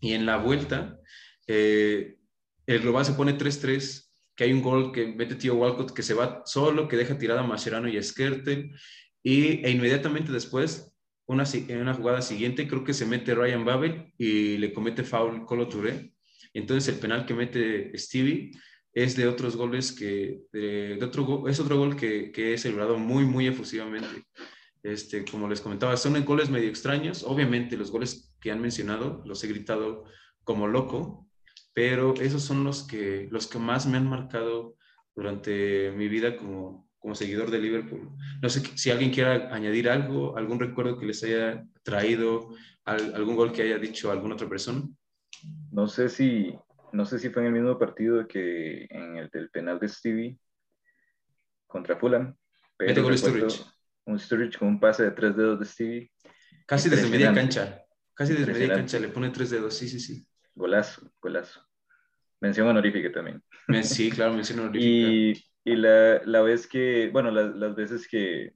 y en la vuelta eh, el global se pone 3-3, que hay un gol que mete Tío Walcott que se va solo, que deja tirada a Mascherano y a Skertel, y, e inmediatamente después una, en una jugada siguiente creo que se mete Ryan Babel y le comete foul Colo Touré. Entonces el penal que mete Stevie es de otros goles que, de, otro, es otro gol que, que he celebrado muy, muy efusivamente. Este, como les comentaba, son goles medio extraños. Obviamente los goles que han mencionado los he gritado como loco, pero esos son los que, los que más me han marcado durante mi vida como, como seguidor de Liverpool. No sé si alguien quiera añadir algo, algún recuerdo que les haya traído, algún gol que haya dicho alguna otra persona.
No sé si, no sé si fue en el mismo partido que en el del penal de Stevie contra Fulham.
Pero gol Sturridge.
Un Sturridge con un pase de tres dedos de Stevie.
Casi desde media cancha. Casi desde media cancha le pone tres dedos, sí, sí, sí.
Golazo, golazo. Mención honorífica también.
Sí, claro, mención [LAUGHS] honorífica.
Y y la, la vez que, bueno, las veces que,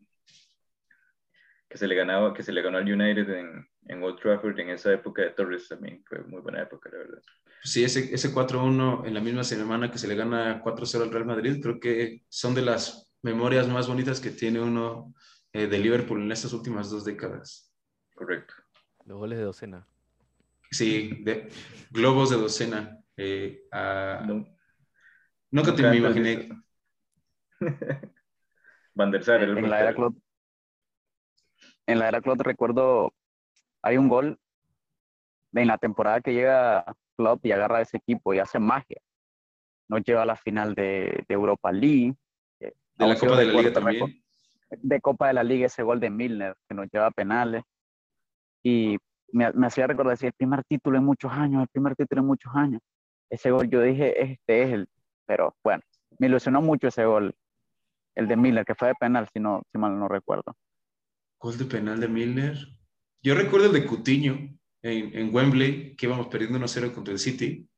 que se le ganaba, que se le ganó al United en, en Old Trafford en esa época de Torres también fue muy buena época, la verdad.
Sí, ese, ese 4-1 en la misma semana que se le gana 4-0 al Real Madrid, creo que son de las memorias más bonitas que tiene uno eh, de Liverpool en estas últimas dos décadas.
Correcto.
Los goles de docena.
Sí, de, globos de docena. Eh, nunca te me imaginé. [LAUGHS]
Van der Sar,
en, la era Club, en la era Club recuerdo, hay un gol en la temporada que llega Klopp y agarra a ese equipo y hace magia. Nos lleva a la final de, Europa League.
Eh, de la Copa de, la Liga también.
De Copa de la Liga, ese gol de Milner que nos lleva a penales. Y me, me hacía recordar, el primer título en muchos años, el primer título en muchos años. Ese gol, yo dije, este es el. Pero bueno, me ilusionó mucho ese gol el de Miller, que fue de penal, si, no, si mal no recuerdo.
Gol de penal de Miller. Yo recuerdo el de Cutiño en, en Wembley, que íbamos perdiendo 1-0 contra el City.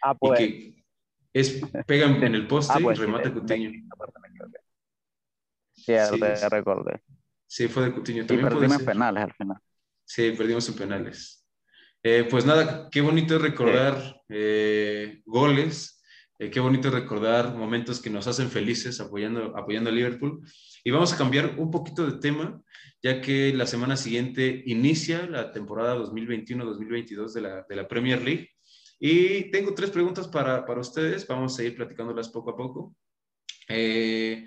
Ah, pues.
Y que es, pegan en el poste ah, pues, y remata Cutiño.
Sí, sí, ya recordé.
Sí, fue de Cutiño.
También y perdimos en penales al final.
Sí, perdimos en penales. Eh, pues nada, qué bonito recordar eh, goles eh, qué bonito recordar momentos que nos hacen felices apoyando, apoyando a Liverpool. Y vamos a cambiar un poquito de tema, ya que la semana siguiente inicia la temporada 2021-2022 de la, de la Premier League. Y tengo tres preguntas para, para ustedes. Vamos a ir platicándolas poco a poco. Eh,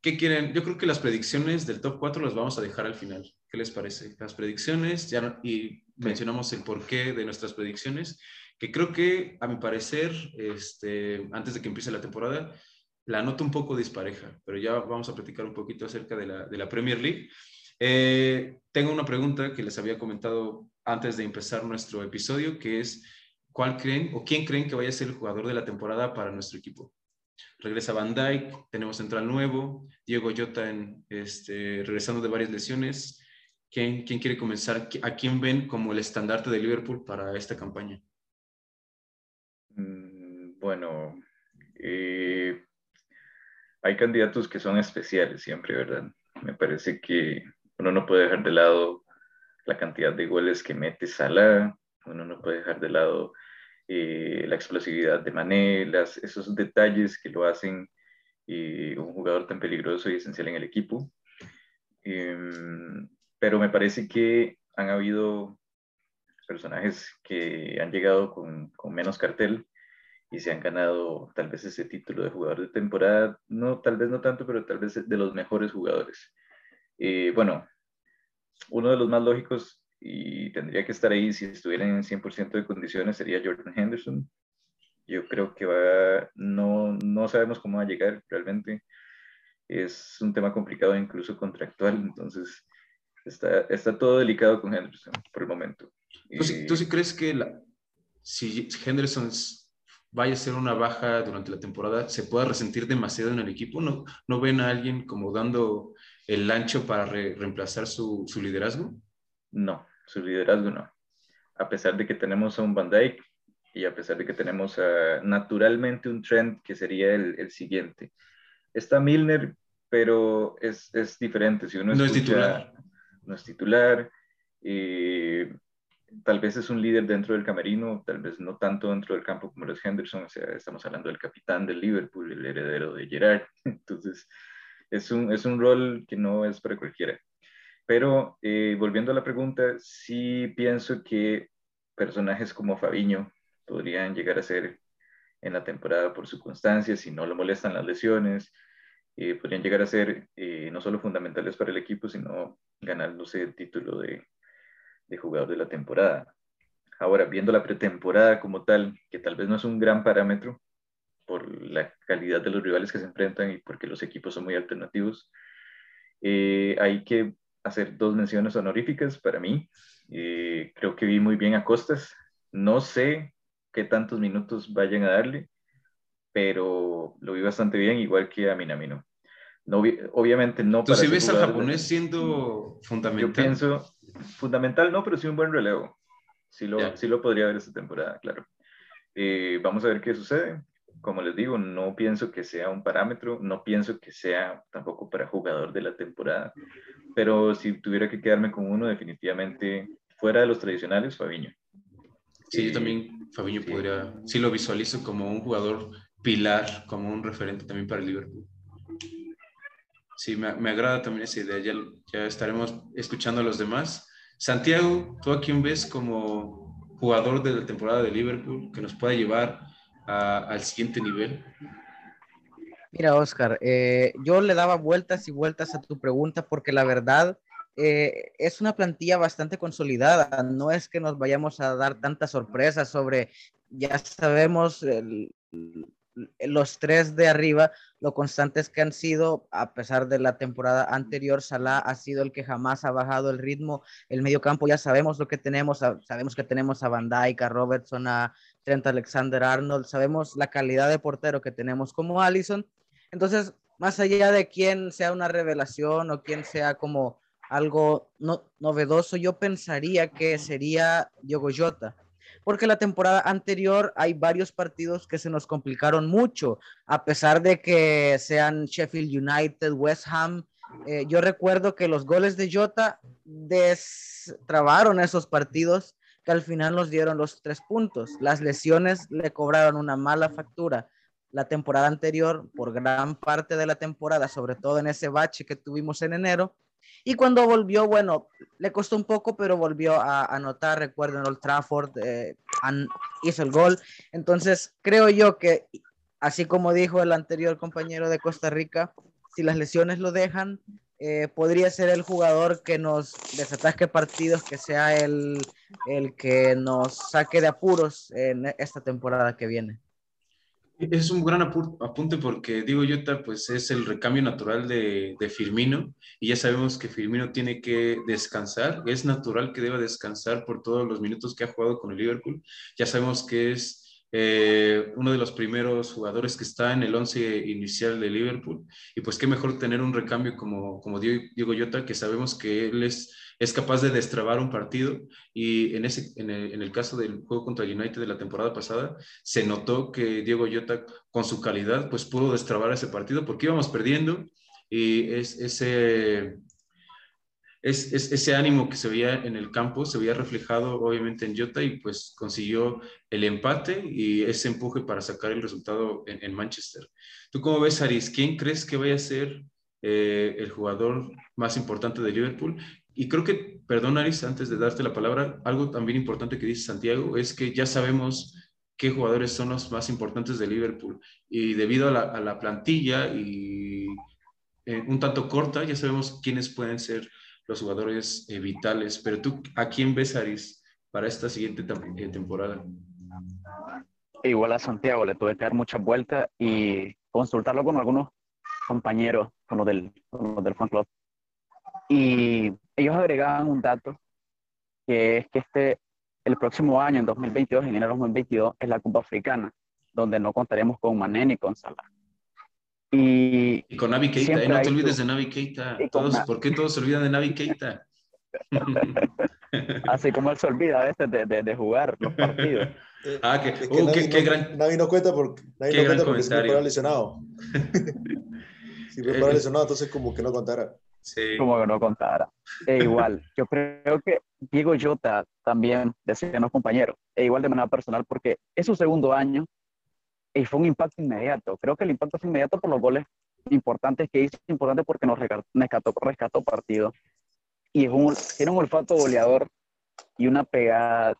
¿Qué quieren? Yo creo que las predicciones del top 4 las vamos a dejar al final. ¿Qué les parece? Las predicciones, ya, y mencionamos el porqué de nuestras predicciones que creo que, a mi parecer, este, antes de que empiece la temporada, la noto un poco dispareja, pero ya vamos a platicar un poquito acerca de la, de la Premier League. Eh, tengo una pregunta que les había comentado antes de empezar nuestro episodio, que es, ¿cuál creen o quién creen que vaya a ser el jugador de la temporada para nuestro equipo? Regresa Van Dijk, tenemos central nuevo, Diego Jota en, este, regresando de varias lesiones. ¿Quién, ¿Quién quiere comenzar? ¿A quién ven como el estandarte de Liverpool para esta campaña?
Mm, bueno, eh, hay candidatos que son especiales siempre, ¿verdad? Me parece que uno no puede dejar de lado la cantidad de goles que mete Salah, uno no puede dejar de lado eh, la explosividad de Mané, esos detalles que lo hacen eh, un jugador tan peligroso y esencial en el equipo. Em, pero me parece que han habido personajes que han llegado con, con, menos cartel y se han ganado tal vez ese título de jugador de temporada, no, tal vez no tanto, pero tal vez de los mejores jugadores. Eh, bueno, uno de los más lógicos y tendría que estar ahí si estuviera en 100% de condiciones sería Jordan Henderson. Yo creo que va, no, no sabemos cómo va a llegar realmente. es un tema complicado incluso contractual, entonces está, está todo delicado con Henderson por el momento.
¿Tú, sí, ¿tú sí crees que la, si Henderson vaya a ser una baja durante la temporada, se pueda resentir demasiado en el equipo? ¿No, no ven a alguien como dando el ancho para reemplazar su, su, liderazgo?
No, su liderazgo no. A pesar de que tenemos a un Van Dyke y a pesar de que tenemos a, naturalmente un trend que sería el, el siguiente. Está Milner, pero es, es diferente. Si uno
no es titular.
No es titular. Eh, tal vez es un líder dentro del camerino, tal vez no tanto dentro del campo como los Henderson, o sea, estamos hablando del capitán del Liverpool, el heredero de Gerard, [LAUGHS] entonces es un, es un rol que no es para cualquiera. Pero eh, volviendo a la pregunta, sí pienso que personajes como Fabiño podrían llegar a ser en la temporada por circunstancias, si no lo molestan las lesiones, eh, podrían llegar a ser eh, no solo fundamentales para el equipo, sino ganándose el título de, de jugador de la temporada. Ahora, viendo la pretemporada como tal, que tal vez no es un gran parámetro por la calidad de los rivales que se enfrentan y porque los equipos son muy alternativos, eh, hay que hacer dos menciones honoríficas para mí. Eh, creo que vi muy bien a Costas. No sé qué tantos minutos vayan a darle, pero lo vi bastante bien, igual que a Minamino. No, obviamente no.
¿Tú si ves al japonés siendo fundamental?
Yo pienso, fundamental no, pero sí un buen relevo. Sí lo, sí lo podría ver esta temporada, claro. Eh, vamos a ver qué sucede. Como les digo, no pienso que sea un parámetro, no pienso que sea tampoco para jugador de la temporada, pero si tuviera que quedarme con uno, definitivamente fuera de los tradicionales, Fabiño.
Sí, yo también, Fabiño podría, sí lo visualizo como un jugador pilar, como un referente también para el Liverpool. Sí, me, me agrada también esa idea, ya, ya estaremos escuchando a los demás. Santiago, ¿tú a quién ves como jugador de la temporada de Liverpool que nos pueda llevar al siguiente nivel?
Mira, Oscar, eh, yo le daba vueltas y vueltas a tu pregunta porque la verdad eh, es una plantilla bastante consolidada. No es que nos vayamos a dar tantas sorpresas sobre, ya sabemos, los tres de arriba, lo constantes que han sido, a pesar de la temporada anterior, Salah ha sido el que jamás ha bajado el ritmo. El medio campo ya sabemos lo que tenemos, sabemos que tenemos a Van Dijk, a Robertson, a Trent Alexander Arnold, sabemos la calidad de portero que tenemos como Allison. Entonces, más allá de quién sea una revelación o quién sea como algo no, novedoso, yo pensaría que sería Diogo Jota porque la temporada anterior hay varios partidos que se nos complicaron mucho, a pesar de que sean Sheffield United, West Ham. Eh, yo recuerdo que los goles de Jota destrabaron esos partidos que al final nos dieron los tres puntos. Las lesiones le cobraron una mala factura la temporada anterior, por gran parte de la temporada, sobre todo en ese bache que tuvimos en enero, y cuando volvió, bueno, le costó un poco, pero volvió a anotar, recuerden, Old Trafford eh, hizo el gol. Entonces, creo yo que, así como dijo el anterior compañero de Costa Rica, si las lesiones lo dejan, eh, podría ser el jugador que nos desatasque partidos, que sea el, el que nos saque de apuros en esta temporada que viene.
Es un gran apunte porque Diego Jota pues es el recambio natural de, de, Firmino y ya sabemos que Firmino tiene que descansar, es natural que deba descansar por todos los minutos que ha jugado con el Liverpool, ya sabemos que es eh, uno de los primeros jugadores que está en el once inicial de Liverpool. Y pues qué mejor tener un recambio como, como Diego Jota que sabemos que él es es capaz de destrabar un partido. Y en, ese, en, el, caso del juego contra United de la temporada pasada, se notó que Diego Jota con su calidad pues pudo destrabar ese partido porque íbamos perdiendo. Y es, ese, es, ese ánimo que se veía en el campo se veía reflejado obviamente en Jota y pues consiguió el empate y ese empuje para sacar el resultado en, Manchester. ¿Tú cómo ves, Aris? ¿Quién crees que vaya a ser eh, el jugador más importante de Liverpool y creo que, perdón, Aris, antes de darte la palabra, algo también importante que dice Santiago es que ya sabemos qué jugadores son los más importantes de Liverpool. Y debido a la, plantilla y eh, un tanto corta, ya sabemos quiénes pueden ser los jugadores eh, vitales. Pero tú, ¿a quién ves, Aris, para esta siguiente eh, temporada?
Igual a Santiago, le tuve que dar muchas vueltas y consultarlo con algunos compañeros con los del, con los del fan club. Y ellos agregaban un dato que es que este, el próximo año, en 2022, en enero de 2022, es la Copa Africana, donde no contaremos con Mané ni con Salah. Y,
Y con Navi Keita, eh, no te olvides de Navi Keita.
Con
Todos, ¿Por qué todos se olvidan de Navi Keita? [LAUGHS]
así como él se olvida a veces de, de, de jugar los partidos. [LAUGHS]
Eh,
ah, que,
es que
uh,
Navi,
qué,
no,
qué gran...
Navi no cuenta porque, Navi
qué
no
gran
cuenta porque siempre para lesionado. [LAUGHS] siempre para
Eh,
lesionado, entonces como que no contara.
Sí.
como que no contara. E igual, yo creo que Diego Jota también, decían los compañeros, e igual de manera personal, porque es su segundo año y fue un impacto inmediato. Creo que el impacto fue inmediato por los goles importantes que hizo, importante porque nos rescató, rescató partido. Y es un, tiene un olfato goleador y una pegada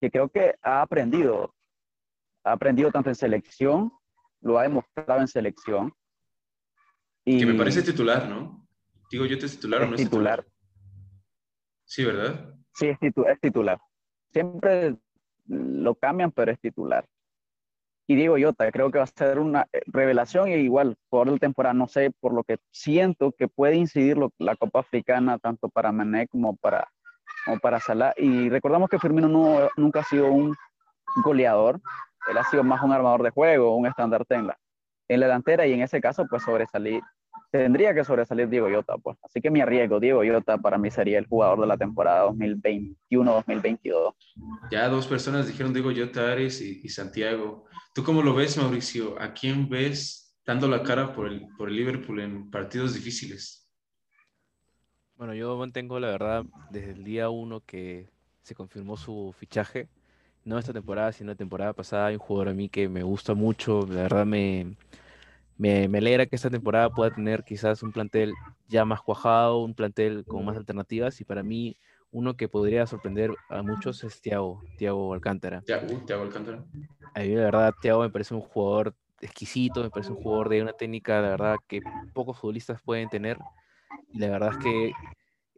que creo que ha aprendido. Ha aprendido tanto en selección, lo ha demostrado en selección. Y
Que me parece titular, ¿no? Digo, yo te es titular o no
es
es
titular.
Sí, ¿verdad?
Sí, es, titu- es titular. Siempre lo cambian, pero es titular. Y Diego Jota, creo que va a ser una eh, revelación y igual, por la temporada, no sé, por lo que siento que puede incidir lo- la Copa Africana tanto para Mané como para, como para Salah. Y recordamos que Firmino no, nunca ha sido un goleador, él ha sido más un armador de juego, un estandarte en la, en la delantera y en ese caso, pues sobresalir, tendría que sobresalir Diego Jota. Pues. Así que me arriesgo, Diego Jota para mí sería el jugador de la temporada 2021-2022.
Ya dos personas dijeron Diego Jota Ares y, y Santiago. ¿Tú cómo lo ves, Mauricio? ¿A quién ves dando la cara por el, por el Liverpool en partidos difíciles?
Bueno, yo mantengo la verdad desde el día uno que se confirmó su fichaje, no esta temporada, sino la temporada pasada. Hay un jugador a mí que me gusta mucho, la verdad me, me, me alegra que esta temporada pueda tener quizás un plantel ya más cuajado, un plantel con más alternativas y para mí uno que podría sorprender a muchos es Thiago, Thiago Alcántara.
Ya, uh, Thiago Alcántara.
A mí la verdad Thiago me parece un jugador exquisito, me parece un jugador de una técnica, la verdad, que pocos futbolistas pueden tener. Y la verdad es que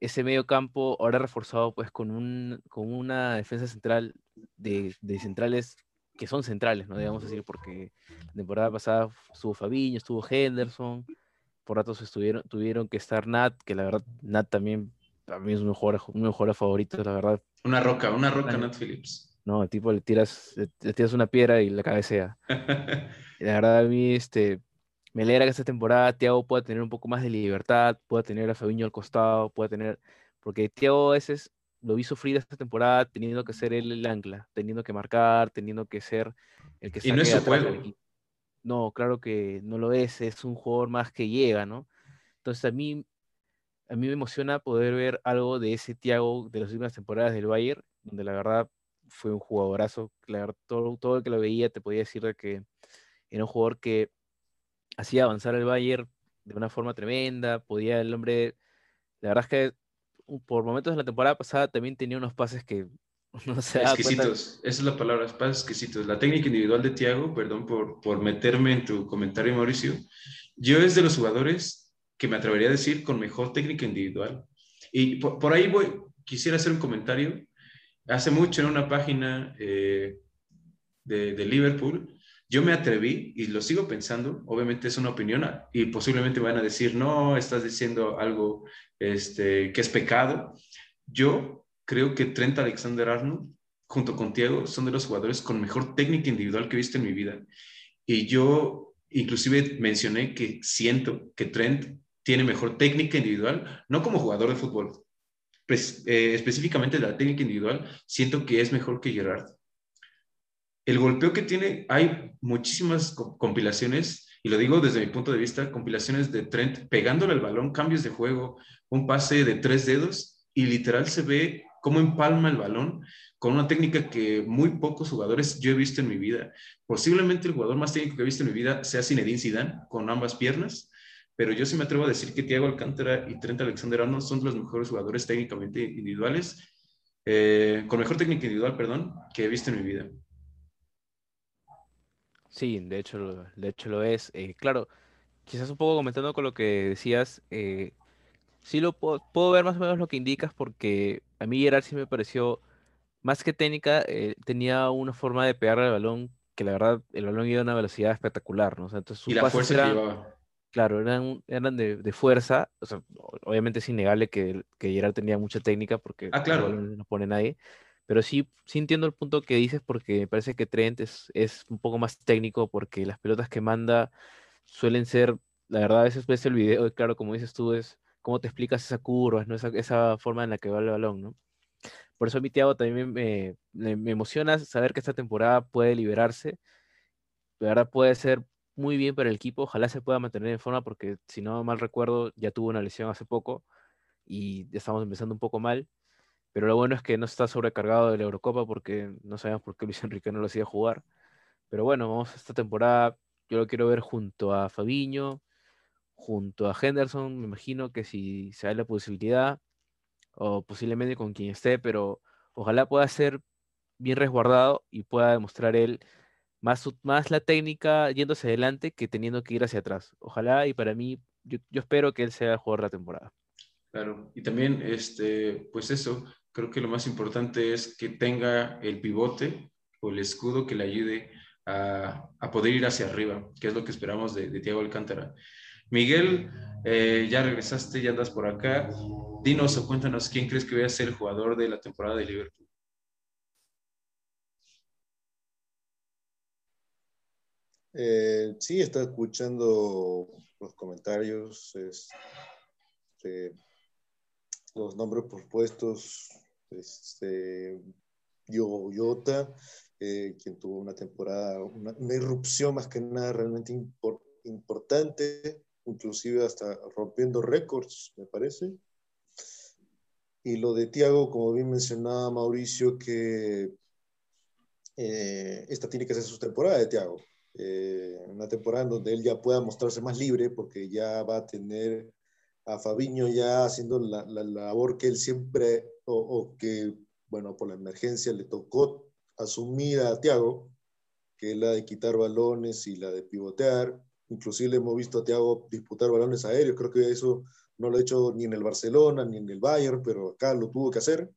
ese medio campo ahora reforzado pues con, un, con una defensa central de, de centrales que son centrales, ¿no? Digamos decir, porque la temporada pasada estuvo Fabiño, estuvo Henderson, por ratos estuvieron, tuvieron que estar Nat, que la verdad Nat también a mí es uno de mis jugadores favoritos, la verdad.
Una roca, una roca. Nat Phillips.
No, el tipo le tiras, le, tiras una piedra y la cabecea. [LAUGHS] La verdad, a mí este, me alegra que esta temporada Thiago pueda tener un poco más de libertad, pueda tener a Fabiño al costado, pueda tener. Porque Thiago a veces lo vi sufrir esta temporada teniendo que ser él el ancla, teniendo que marcar, teniendo que ser el que
Y no es su juego.
No, claro que no lo es, es un jugador más que llega, ¿no? Entonces a mí, a mí me emociona poder ver algo de ese Thiago de las últimas temporadas del Bayern, donde la verdad fue un jugadorazo. La verdad, todo, todo el que lo veía te podía decir de que era un jugador que hacía avanzar al Bayern de una forma tremenda, podía el hombre, la verdad es que por momentos en la temporada pasada también tenía unos pases que [LAUGHS] no se.
Exquisitos, esa es la palabra, pases exquisitos. La técnica individual de Thiago, perdón por, por meterme en tu comentario, Mauricio. Yo es de los jugadores que me atrevería a decir con mejor técnica individual. Y por, por ahí voy, quisiera hacer un comentario. Hace mucho en una página eh, de, de Liverpool, yo me atreví y lo sigo pensando, obviamente es una opinión y posiblemente me van a decir, no, estás diciendo algo este, que es pecado. Yo creo que Trent Alexander-Arnold junto con Thiago son de los jugadores con mejor técnica individual que he visto en mi vida. Y yo inclusive mencioné que siento que Trent tiene mejor técnica individual, no como jugador de fútbol, pues, eh, específicamente la técnica individual, siento que es mejor que Gerard. El golpeo que tiene, hay muchísimas co- compilaciones, y lo digo desde mi punto de vista, compilaciones de Trent pegándole al balón, cambios de juego, un pase de tres dedos, y literal se ve cómo empalma el balón con una técnica que muy pocos jugadores yo he visto en mi vida. Posiblemente el jugador más técnico que he visto en mi vida sea Zinedine Zidane, con ambas piernas, pero yo sí me atrevo a decir que Thiago Alcántara y Trent Alexander-Arnold son los mejores jugadores técnicamente individuales, eh, con mejor técnica individual, perdón, que he visto en mi vida.
Sí, de hecho, lo- de hecho lo es. Eh, claro, quizás un poco comentando con lo que decías, eh, sí lo puedo, puedo ver más o menos lo que indicas porque a mí Gerard sí me pareció, más que técnica, eh, tenía una forma de pegarle al balón que la verdad el balón iba a una velocidad espectacular, ¿no? O sea, entonces
Y la
pases
fuerza que
eran,
llevaba.
claro, eran, eran de, de fuerza. O sea, obviamente es innegable que, que Gerard tenía mucha técnica porque
Ah, claro.
igual no pone nadie. Pero sí, sí entiendo el punto que dices porque me parece que Trent es, es un poco más técnico porque las pelotas que manda suelen ser, la verdad, a veces ves el video claro, como dices tú, es cómo te explicas esa curva, ¿no? Esa, esa forma en la que va el balón, ¿no? Por eso a mi Thiago también me, me, me emociona saber que esta temporada puede liberarse. De verdad puede ser muy bien para el equipo. Ojalá se pueda mantener en forma porque si no mal recuerdo ya tuvo una lesión hace poco y estamos empezando un poco mal. Pero lo bueno es que no está sobrecargado de la Eurocopa porque no sabemos por qué Luis [LAUGHS] Enrique no lo hacía jugar. Pero bueno, vamos a esta temporada. Yo lo quiero ver junto a Fabiño, junto a Henderson. Me imagino que si se da la posibilidad, o posiblemente con quien esté, pero ojalá pueda ser bien resguardado y pueda demostrar él más, más la técnica hacia adelante que teniendo que ir hacia atrás. Ojalá y para mí, yo, yo espero que él sea el jugador de la temporada.
Claro, y también, este, pues eso, creo que lo más importante es que tenga el pivote o el escudo que le ayude a, a poder ir hacia arriba, que es lo que esperamos de, de Thiago Alcántara. Miguel, eh, ya regresaste, ya andas por acá. Dinos o cuéntanos quién crees que vaya a ser el jugador de la temporada de Liverpool.
Eh, sí, estaba escuchando los comentarios, este, los nombres propuestos. Este, Diogo eh, quien tuvo una temporada, una, una, irrupción más que nada realmente impor, importante, inclusive hasta rompiendo récords, me parece. Y lo de Tiago, como bien mencionaba Mauricio, que eh, esta tiene que ser su temporada de Tiago. Eh, una temporada donde él ya pueda mostrarse más libre porque ya va a tener a Fabiño ya haciendo la, la labor que él siempre o, o, que, bueno, por la emergencia le tocó asumir a Tiago, que es la de quitar balones y la de pivotear. Inclusive hemos visto a Tiago disputar balones aéreos, creo que eso no lo ha hecho ni en el Barcelona ni en el Bayern, pero acá lo tuvo que hacer.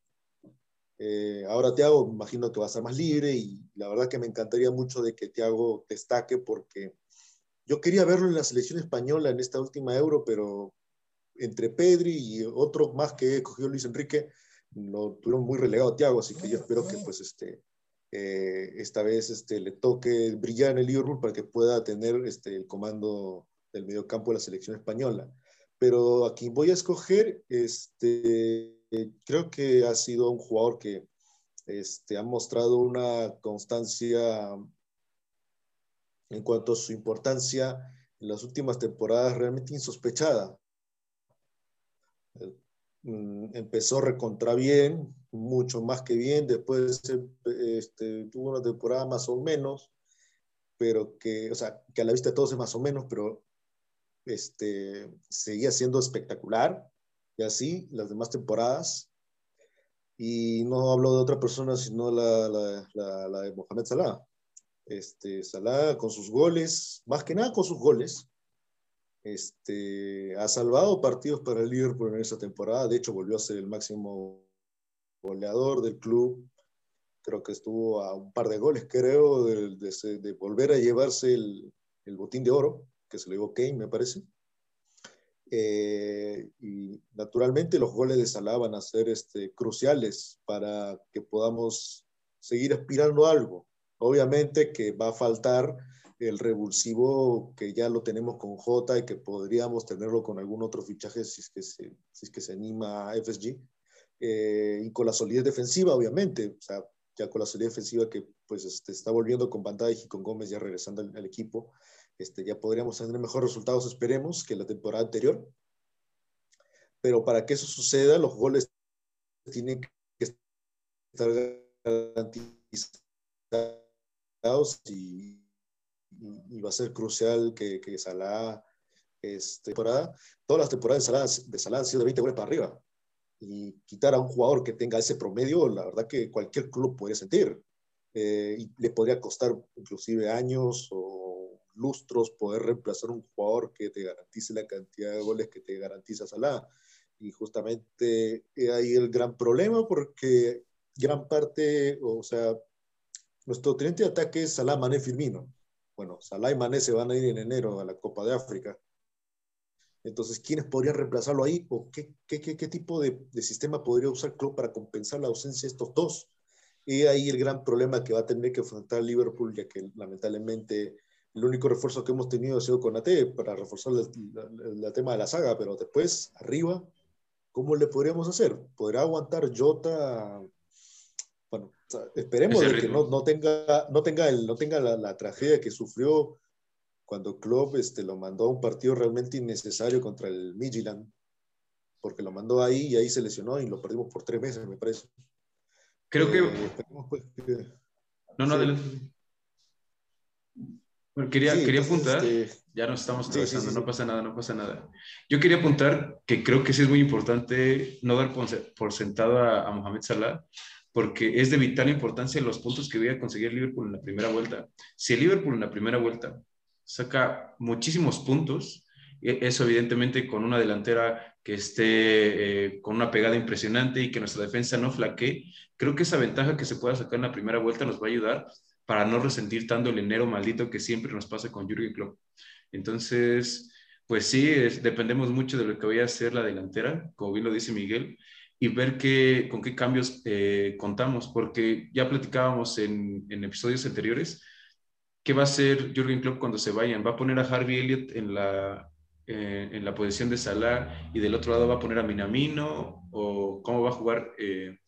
Eh, ahora Thiago, imagino que va a estar más libre y la verdad que me encantaría mucho de que Thiago destaque porque yo quería verlo en la selección española en esta última Euro, pero entre Pedri y otros más que cogió Luis Enrique, lo tuvieron muy relegado a Thiago, así que yo espero que pues este, eh, esta vez este, le toque brillar en el Liverpool para que pueda tener este, el comando del mediocampo de la selección española. Pero aquí voy a escoger, este, creo que ha sido un jugador que este, ha mostrado una constancia en cuanto a su importancia en las últimas temporadas realmente insospechada. Empezó recontra bien, mucho más que bien, después este, tuvo una temporada más o menos, pero que, o sea, que a la vista de todos es más o menos, pero este, seguía siendo espectacular, y así las demás temporadas. Y no hablo de otra persona, sino la de Mohamed Salah. Este, Salah con sus goles, más que nada con sus goles, este, ha salvado partidos para el Liverpool en esa temporada. De hecho, volvió a ser el máximo goleador del club. Creo que estuvo a un par de goles, creo, de, de, volver a llevarse el, botín de oro que se le dio Kane, me parece. Eh, y naturalmente los goles de Salah van a ser este, cruciales para que podamos seguir aspirando a algo. Obviamente que va a faltar el revulsivo que ya lo tenemos con Jota y que podríamos tenerlo con algún otro fichaje si es que se, si es que se anima a FSG. Eh, y con la solidez defensiva, obviamente. O sea, ya con la solidez defensiva que pues este, está volviendo con Bandai y con Gómez ya regresando al, al equipo este, ya podríamos tener mejores resultados, esperemos, que la temporada anterior. Pero para que eso suceda, los goles tienen que estar garantizados y, y, y va a ser crucial que, que Salah, este, temporada, todas las temporadas de Salah, de Salah han sido de 20 goles para arriba. Y quitar a un jugador que tenga ese promedio, la verdad que cualquier club podría sentir. Eh, y le podría costar inclusive años o lustros poder reemplazar un jugador que te garantice la cantidad de goles que te garantiza Salah. Y justamente ahí el gran problema porque gran parte, o sea, nuestro teniente de ataque es Salah, Mané, Firmino. Bueno, Salah y Mané se van a ir en enero a la Copa de África. Entonces, ¿quiénes podrían reemplazarlo ahí? ¿O qué, qué, qué, qué tipo de, sistema podría usar Klopp para compensar la ausencia de estos dos? Y ahí el gran problema que va a tener que enfrentar Liverpool, ya que lamentablemente el único refuerzo que hemos tenido ha sido con AT para reforzar el tema de la saga, pero después, arriba, ¿cómo le podríamos hacer? ¿Podrá aguantar Jota? Bueno, esperemos de que no, no, tenga, no tenga, el, no tenga la, la, tragedia que sufrió cuando Klopp este, lo mandó a un partido realmente innecesario contra el Midtjylland, porque lo mandó ahí y ahí se lesionó y lo perdimos por tres meses, me parece.
Creo que... Eh, pues, que... No, no, sí. adelante. Bueno, quería, sí, quería apuntar, este... ya nos estamos atravesando, sí, no pasa nada, no pasa nada. Yo quería apuntar que creo que sí es muy importante no dar por sentado a, a Mohamed Salah, porque es de vital importancia los puntos que voy a conseguir Liverpool en la primera vuelta. Si el Liverpool en la primera vuelta saca muchísimos puntos, e, eso evidentemente con una delantera que esté eh, con una pegada impresionante y que nuestra defensa no flaquee, creo que esa ventaja que se pueda sacar en la primera vuelta nos va a ayudar para no resentir tanto el enero maldito que siempre nos pasa con Jürgen Klopp. Entonces, pues sí, es, dependemos mucho de lo que vaya a hacer la delantera, como bien lo dice Miguel, y ver qué, con qué cambios eh, contamos, porque ya platicábamos en, en, episodios anteriores, ¿qué va a hacer Jürgen Klopp cuando se vayan? ¿Va a poner a Harvey Elliott en la, eh, en la posición de Salah y del otro lado va a poner a Minamino? ¿O cómo va a jugar eh,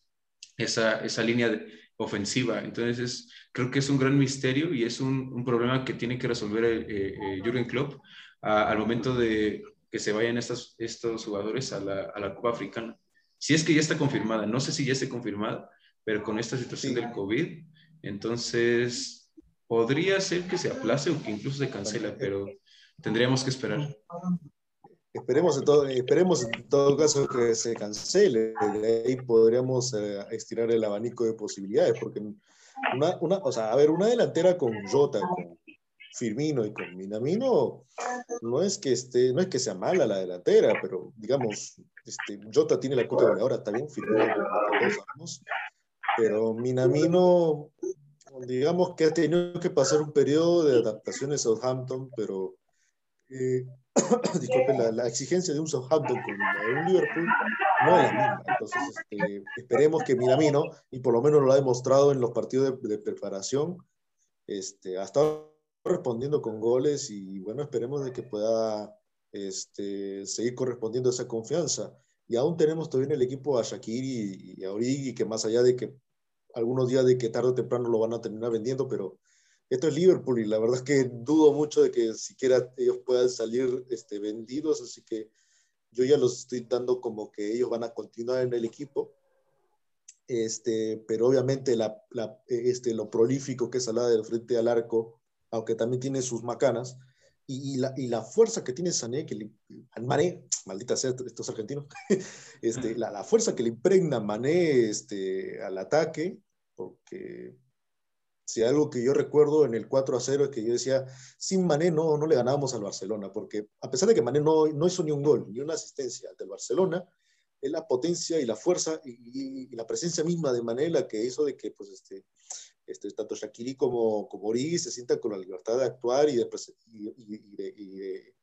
esa, esa línea de, ofensiva? Entonces, creo que es un gran misterio y es un, un problema que tiene que resolver eh, eh, Jürgen Klopp a, al momento de que se vayan estos, estos jugadores a la, a la, Copa Africana. Si es que ya está confirmada, no sé si ya está confirmada, pero con esta situación sí. del COVID, entonces podría ser que se aplace o que incluso se cancela, pero tendríamos que esperar.
Esperemos en, todo, esperemos en todo caso que se cancele, de ahí podríamos eh, estirar el abanico de posibilidades, porque una, una, o sea, a ver, una delantera con Jota, con Firmino y con Minamino, no es que, esté, no es que sea mala la delantera, pero digamos, este, Jota tiene la cuota de ahora, también Firmino, sabemos, pero Minamino, digamos que ha tenido que pasar un periodo de adaptación en Southampton, pero eh, [COUGHS] disculpen, la, exigencia de un Southampton con un Liverpool no es la misma. Entonces, este, esperemos que Minamino, y por lo menos lo ha demostrado en los partidos de, de preparación, este, ha estado respondiendo con goles y bueno, esperemos de que pueda este, seguir correspondiendo esa confianza. Y aún tenemos todavía en el equipo a Shakiri y, a Origi, que más allá de que algunos días de que tarde o temprano lo van a terminar vendiendo, pero esto es Liverpool y la verdad es que dudo mucho de que siquiera ellos puedan salir este, vendidos, así que yo ya los estoy dando como que ellos van a continuar en el equipo. Este, pero obviamente la, la, este, lo prolífico que es Salah del frente al arco, aunque también tiene sus macanas, y, y, la, y la, fuerza que tiene Sané, que le, Mané, maldita sea estos argentinos, [LAUGHS] este, la, la, fuerza que le impregna Mané este, al ataque, porque si algo que yo recuerdo en el 4 a 0 es que yo decía, sin Mané no, no le ganábamos al Barcelona, porque a pesar de que Mané no, no hizo ni un gol, ni una asistencia del Barcelona, es la potencia y la fuerza y, y, y, la presencia misma de Mané la que hizo de que pues, este, este, tanto Shakiri como, como Origi se sientan con la libertad de actuar y de, y, de, de,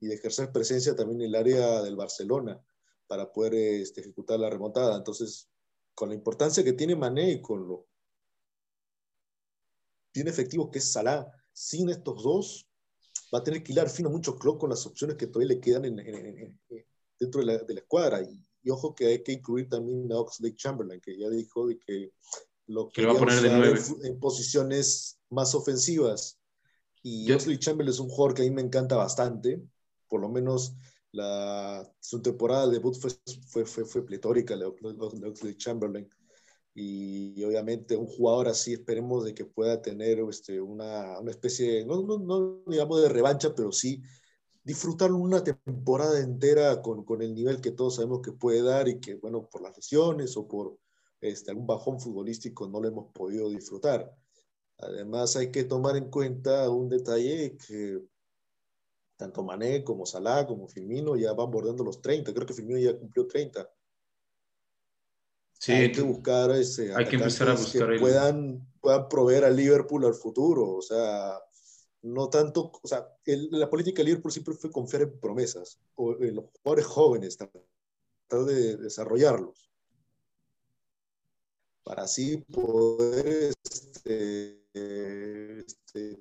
de, ejercer presencia también en el área del Barcelona para poder este, ejecutar la remontada. Entonces, con la importancia que tiene Mané y con lo bien efectivo que es Salah, sin estos dos, va a tener que hilar fino mucho Klopp con las opciones que todavía le quedan en, en, en, dentro de la, de la escuadra. Y, y, ojo que hay que incluir también a Oxlade Chamberlain, que ya dijo de que lo
que va a poner de nueve.
En, posiciones más ofensivas. Y Yo... Chamberlain es un jugador que a mí me encanta bastante, por lo menos la, su temporada de debut fue, fue, fue, fue pletórica, la de Oxlade Chamberlain y obviamente un jugador así esperemos de que pueda tener este, una, una especie, no, no, no, digamos de revancha, pero sí disfrutar una temporada entera con, con, el nivel que todos sabemos que puede dar y que, bueno, por las lesiones o por este, algún bajón futbolístico no lo hemos podido disfrutar. Además hay que tomar en cuenta un detalle que tanto Mané como Salah como Firmino ya van bordando los 30, creo que Firmino ya cumplió 30
Sí,
hay que buscar ese,
hay que empezar a buscar
que puedan, puedan proveer al Liverpool al futuro. O sea, no tanto, o sea, la política de Liverpool siempre fue confiar en promesas, o en los jugadores jóvenes, tratar de desarrollarlos, para así poder este, este,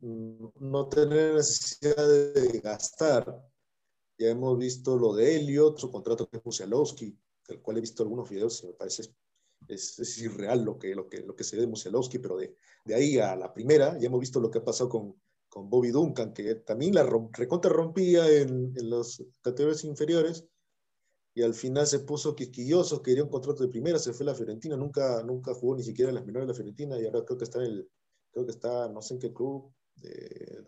no tener necesidad de gastar. Ya hemos visto lo de Elliot, su contrato con Musialowski, del cual he visto algunos videos y me parece es, es, irreal lo que, lo, que, lo que se ve de Musialowski, pero de, de, ahí a la primera ya hemos visto lo que ha pasado con, con Bobby Duncan, que también la recontra rompía en, en las categorías inferiores y al final se puso quisquilloso, quería un contrato de primera, se fue a la Fiorentina, nunca, nunca jugó ni siquiera en las menores de la Fiorentina y ahora creo que está en el, creo que está, no sé en qué club, de,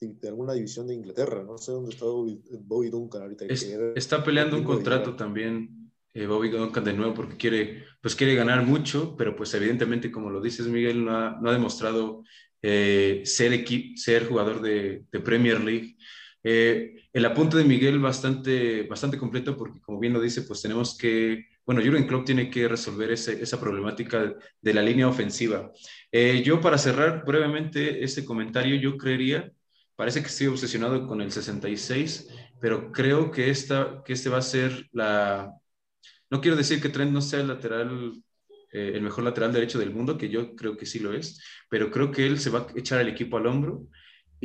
de, alguna división de Inglaterra, no sé dónde está Bobby, Duncan ahorita.
está peleando un contrato también eh, Bobby Duncan de nuevo porque quiere, pues quiere ganar mucho, pero pues evidentemente, como lo dices Miguel, no ha, no ha demostrado eh, ser, ser jugador de, de Premier League. Eh, el apunte de Miguel bastante, bastante completo porque, como bien lo dice, pues tenemos que, bueno, Jurgen Klopp tiene que resolver esa problemática de la línea ofensiva. Eh, yo, para cerrar brevemente ese comentario, yo creería, parece que estoy obsesionado con el 66, pero creo que, esta, que este va a ser la... No quiero decir que Trent no sea el lateral eh, el mejor lateral derecho del mundo, que yo creo que sí lo es, pero creo que él se va a echar el equipo al hombro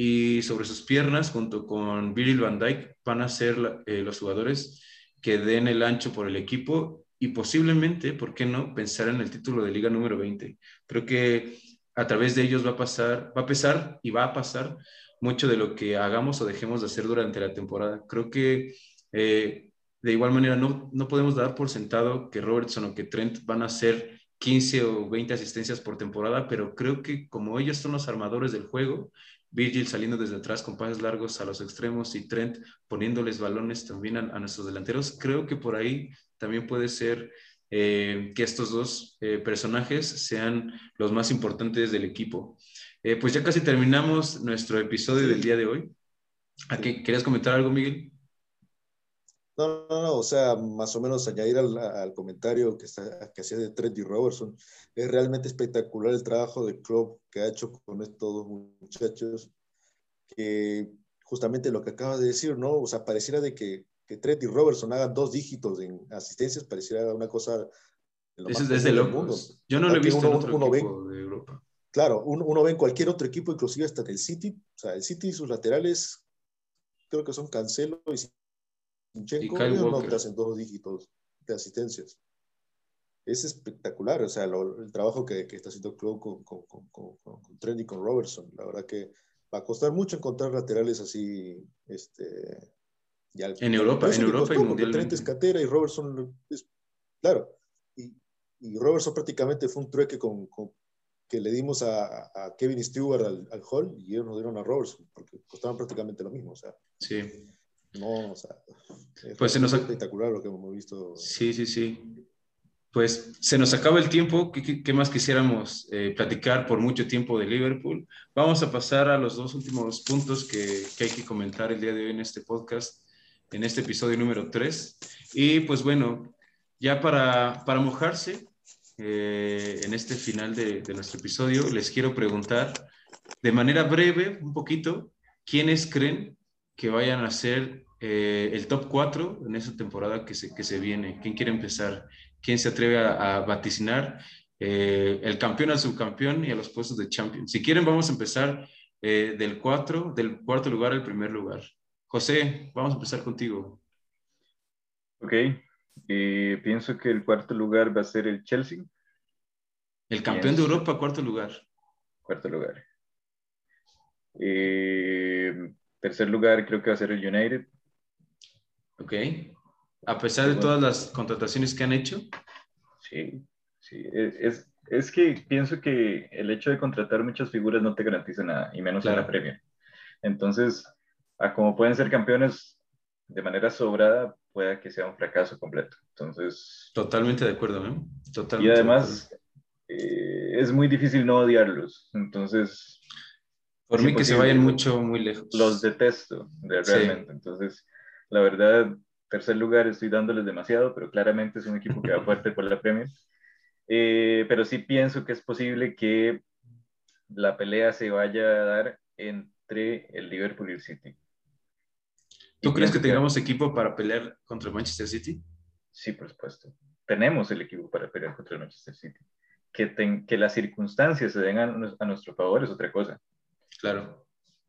y sobre sus piernas, junto con Virgil van Dijk, van a ser eh, los jugadores que den el ancho por el equipo y posiblemente, ¿por qué no?, pensar en el título de liga número 20. Creo que a través de ellos va a pasar, va a pesar y va a pasar mucho de lo que hagamos o dejemos de hacer durante la temporada. Creo que eh, de igual manera no, no podemos dar por sentado que Robertson o que Trent van a hacer 15 o 20 asistencias por temporada, pero creo que como ellos son los armadores del juego, Virgil saliendo desde atrás con pases largos a los extremos y Trent poniéndoles balones también a, nuestros delanteros. Creo que por ahí también puede ser eh, que estos dos eh, personajes sean los más importantes del equipo. Eh, pues ya casi terminamos nuestro episodio del día de hoy. ¿A qué, ¿Querías comentar algo, Miguel?
No, no, no, o sea, más o menos añadir al, comentario que, está, que hacía de Trent y Robertson, es realmente espectacular el trabajo de Klopp que ha hecho con estos dos muchachos, que justamente lo que acabas de decir, ¿no? O sea, pareciera de que, que Trent y Robertson hagan dos dígitos en asistencias, pareciera una cosa...
Eso es desde locos. Yo no lo he visto en otro equipo de Europa.
Claro, uno, uno, ve en cualquier otro equipo, inclusive hasta en el City, o sea, el City y sus laterales creo que son Cancelo y Zinchenko, no te hacen dos dígitos de asistencias. Es espectacular, o sea, el trabajo que, que, está haciendo Klopp con, con, con, con, Trent y con Robertson. La verdad que va a costar mucho encontrar laterales así, este,
ya, en Europa, en Europa y mundialmente.
Trent es catera y Robertson es, claro, y, y Robertson prácticamente fue un trueque con, que le dimos a, a Kevin Stewart al, al, Hall y ellos nos dieron a Robertson, porque costaban prácticamente lo mismo, o sea.
Sí.
No, o sea,
pues se nos
espectacular lo que hemos visto.
Sí, sí, sí. Pues se nos acaba el tiempo. ¿Qué, qué más quisiéramos eh, platicar por mucho tiempo de Liverpool? Vamos a pasar a los dos últimos puntos que, que, hay que comentar el día de hoy en este podcast, en este episodio número 3. Y pues bueno, ya para, para mojarse eh, en este final de, de nuestro episodio, les quiero preguntar de manera breve, un poquito, ¿quiénes creen que vayan a ser eh, el top 4 en esa temporada que se, que se viene. ¿Quién quiere empezar? ¿Quién se atreve a, vaticinar eh, el campeón al subcampeón y a los puestos de champion? Si quieren, vamos a empezar eh, del 4, del cuarto lugar al primer lugar. José, vamos a empezar contigo.
Ok, pienso que el cuarto lugar va a ser el Chelsea.
El campeón de Europa, cuarto lugar.
Cuarto lugar. Eh, Tercer lugar creo que va a ser el United.
Ok. A pesar de todas las contrataciones que han hecho.
Sí, sí. Es, es que pienso que el hecho de contratar muchas figuras no te garantiza nada, y menos en la Premier. Entonces, a como pueden ser campeones de manera sobrada, pueda que sea un fracaso completo. Entonces.
Totalmente de acuerdo, ¿eh? Totalmente
y además, eh, es muy difícil no odiarlos. Entonces,
por mí que se vayan mucho, muy lejos.
Los detesto, realmente. Entonces, la verdad, tercer lugar estoy dándoles demasiado, pero claramente es un equipo que va [LAUGHS] fuerte por la Premier. Eh, pero sí pienso que es posible que la pelea se vaya a dar entre el Liverpool y el City.
¿Tú crees que tengamos equipo para pelear contra el Manchester City?
Sí, por supuesto. Tenemos el equipo para pelear contra el Manchester City. Que, que las circunstancias se den a, a, nuestro favor es otra cosa.
Claro.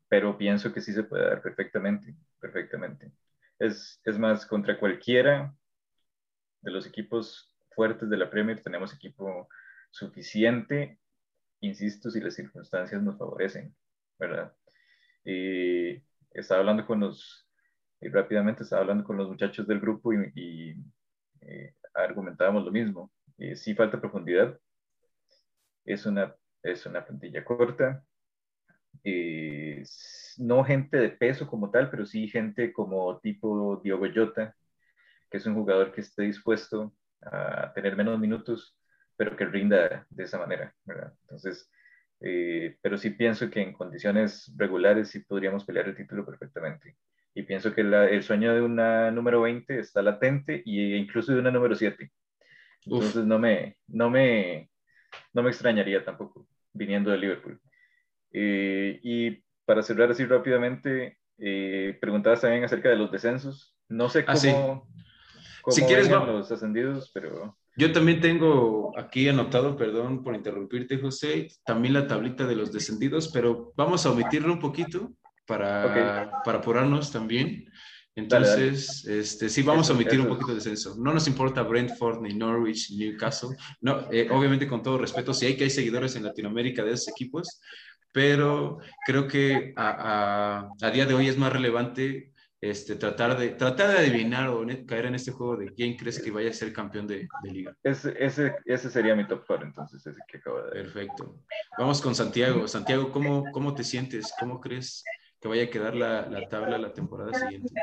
Pero pienso que sí se puede dar perfectamente, perfectamente. Es, es más, contra cualquiera de los equipos fuertes de la Premier tenemos equipo suficiente, insisto, si las circunstancias nos favorecen, ¿verdad? Y estaba hablando con los, y rápidamente estaba hablando con los muchachos del grupo y, y eh, argumentábamos lo mismo. Eh, sí falta profundidad, es una, es una plantilla corta, eh, no gente de peso como tal, pero sí gente como tipo Diogo Jota, que es un jugador que esté dispuesto a tener menos minutos, pero que rinda de esa manera, ¿verdad? Entonces, eh, pero sí pienso que en condiciones regulares sí podríamos pelear el título perfectamente. Y pienso que el sueño de una número 20 está latente e incluso de una número 7. Entonces no me, no, me, no me extrañaría tampoco viniendo de Liverpool. Eh, y para cerrar así rápidamente, eh, preguntabas también acerca de los descensos. No sé ah, cómo,
si quieres,
los ascendidos, pero...
Yo también tengo aquí anotado, perdón por interrumpirte, José, también la tablita de los descendidos, pero vamos a omitirlo un poquito para, para apurarnos también. Entonces, Este, sí, vamos a omitir un poquito de descenso. No nos importa Brentford, ni Norwich, ni Newcastle. No, eh, obviamente, con todo respeto, si hay que hay seguidores en Latinoamérica de esos equipos, pero creo que a, a, a día de hoy es más relevante este, tratar, de, tratar de adivinar o caer en este juego de quién crees que vaya a ser campeón de, de liga.
Ese, ese, ese, sería mi top 4, entonces, ese que acabo de
Perfecto. Vamos con Santiago. Santiago, ¿cómo, cómo te sientes? ¿Cómo crees que vaya a quedar la, la tabla la temporada siguiente?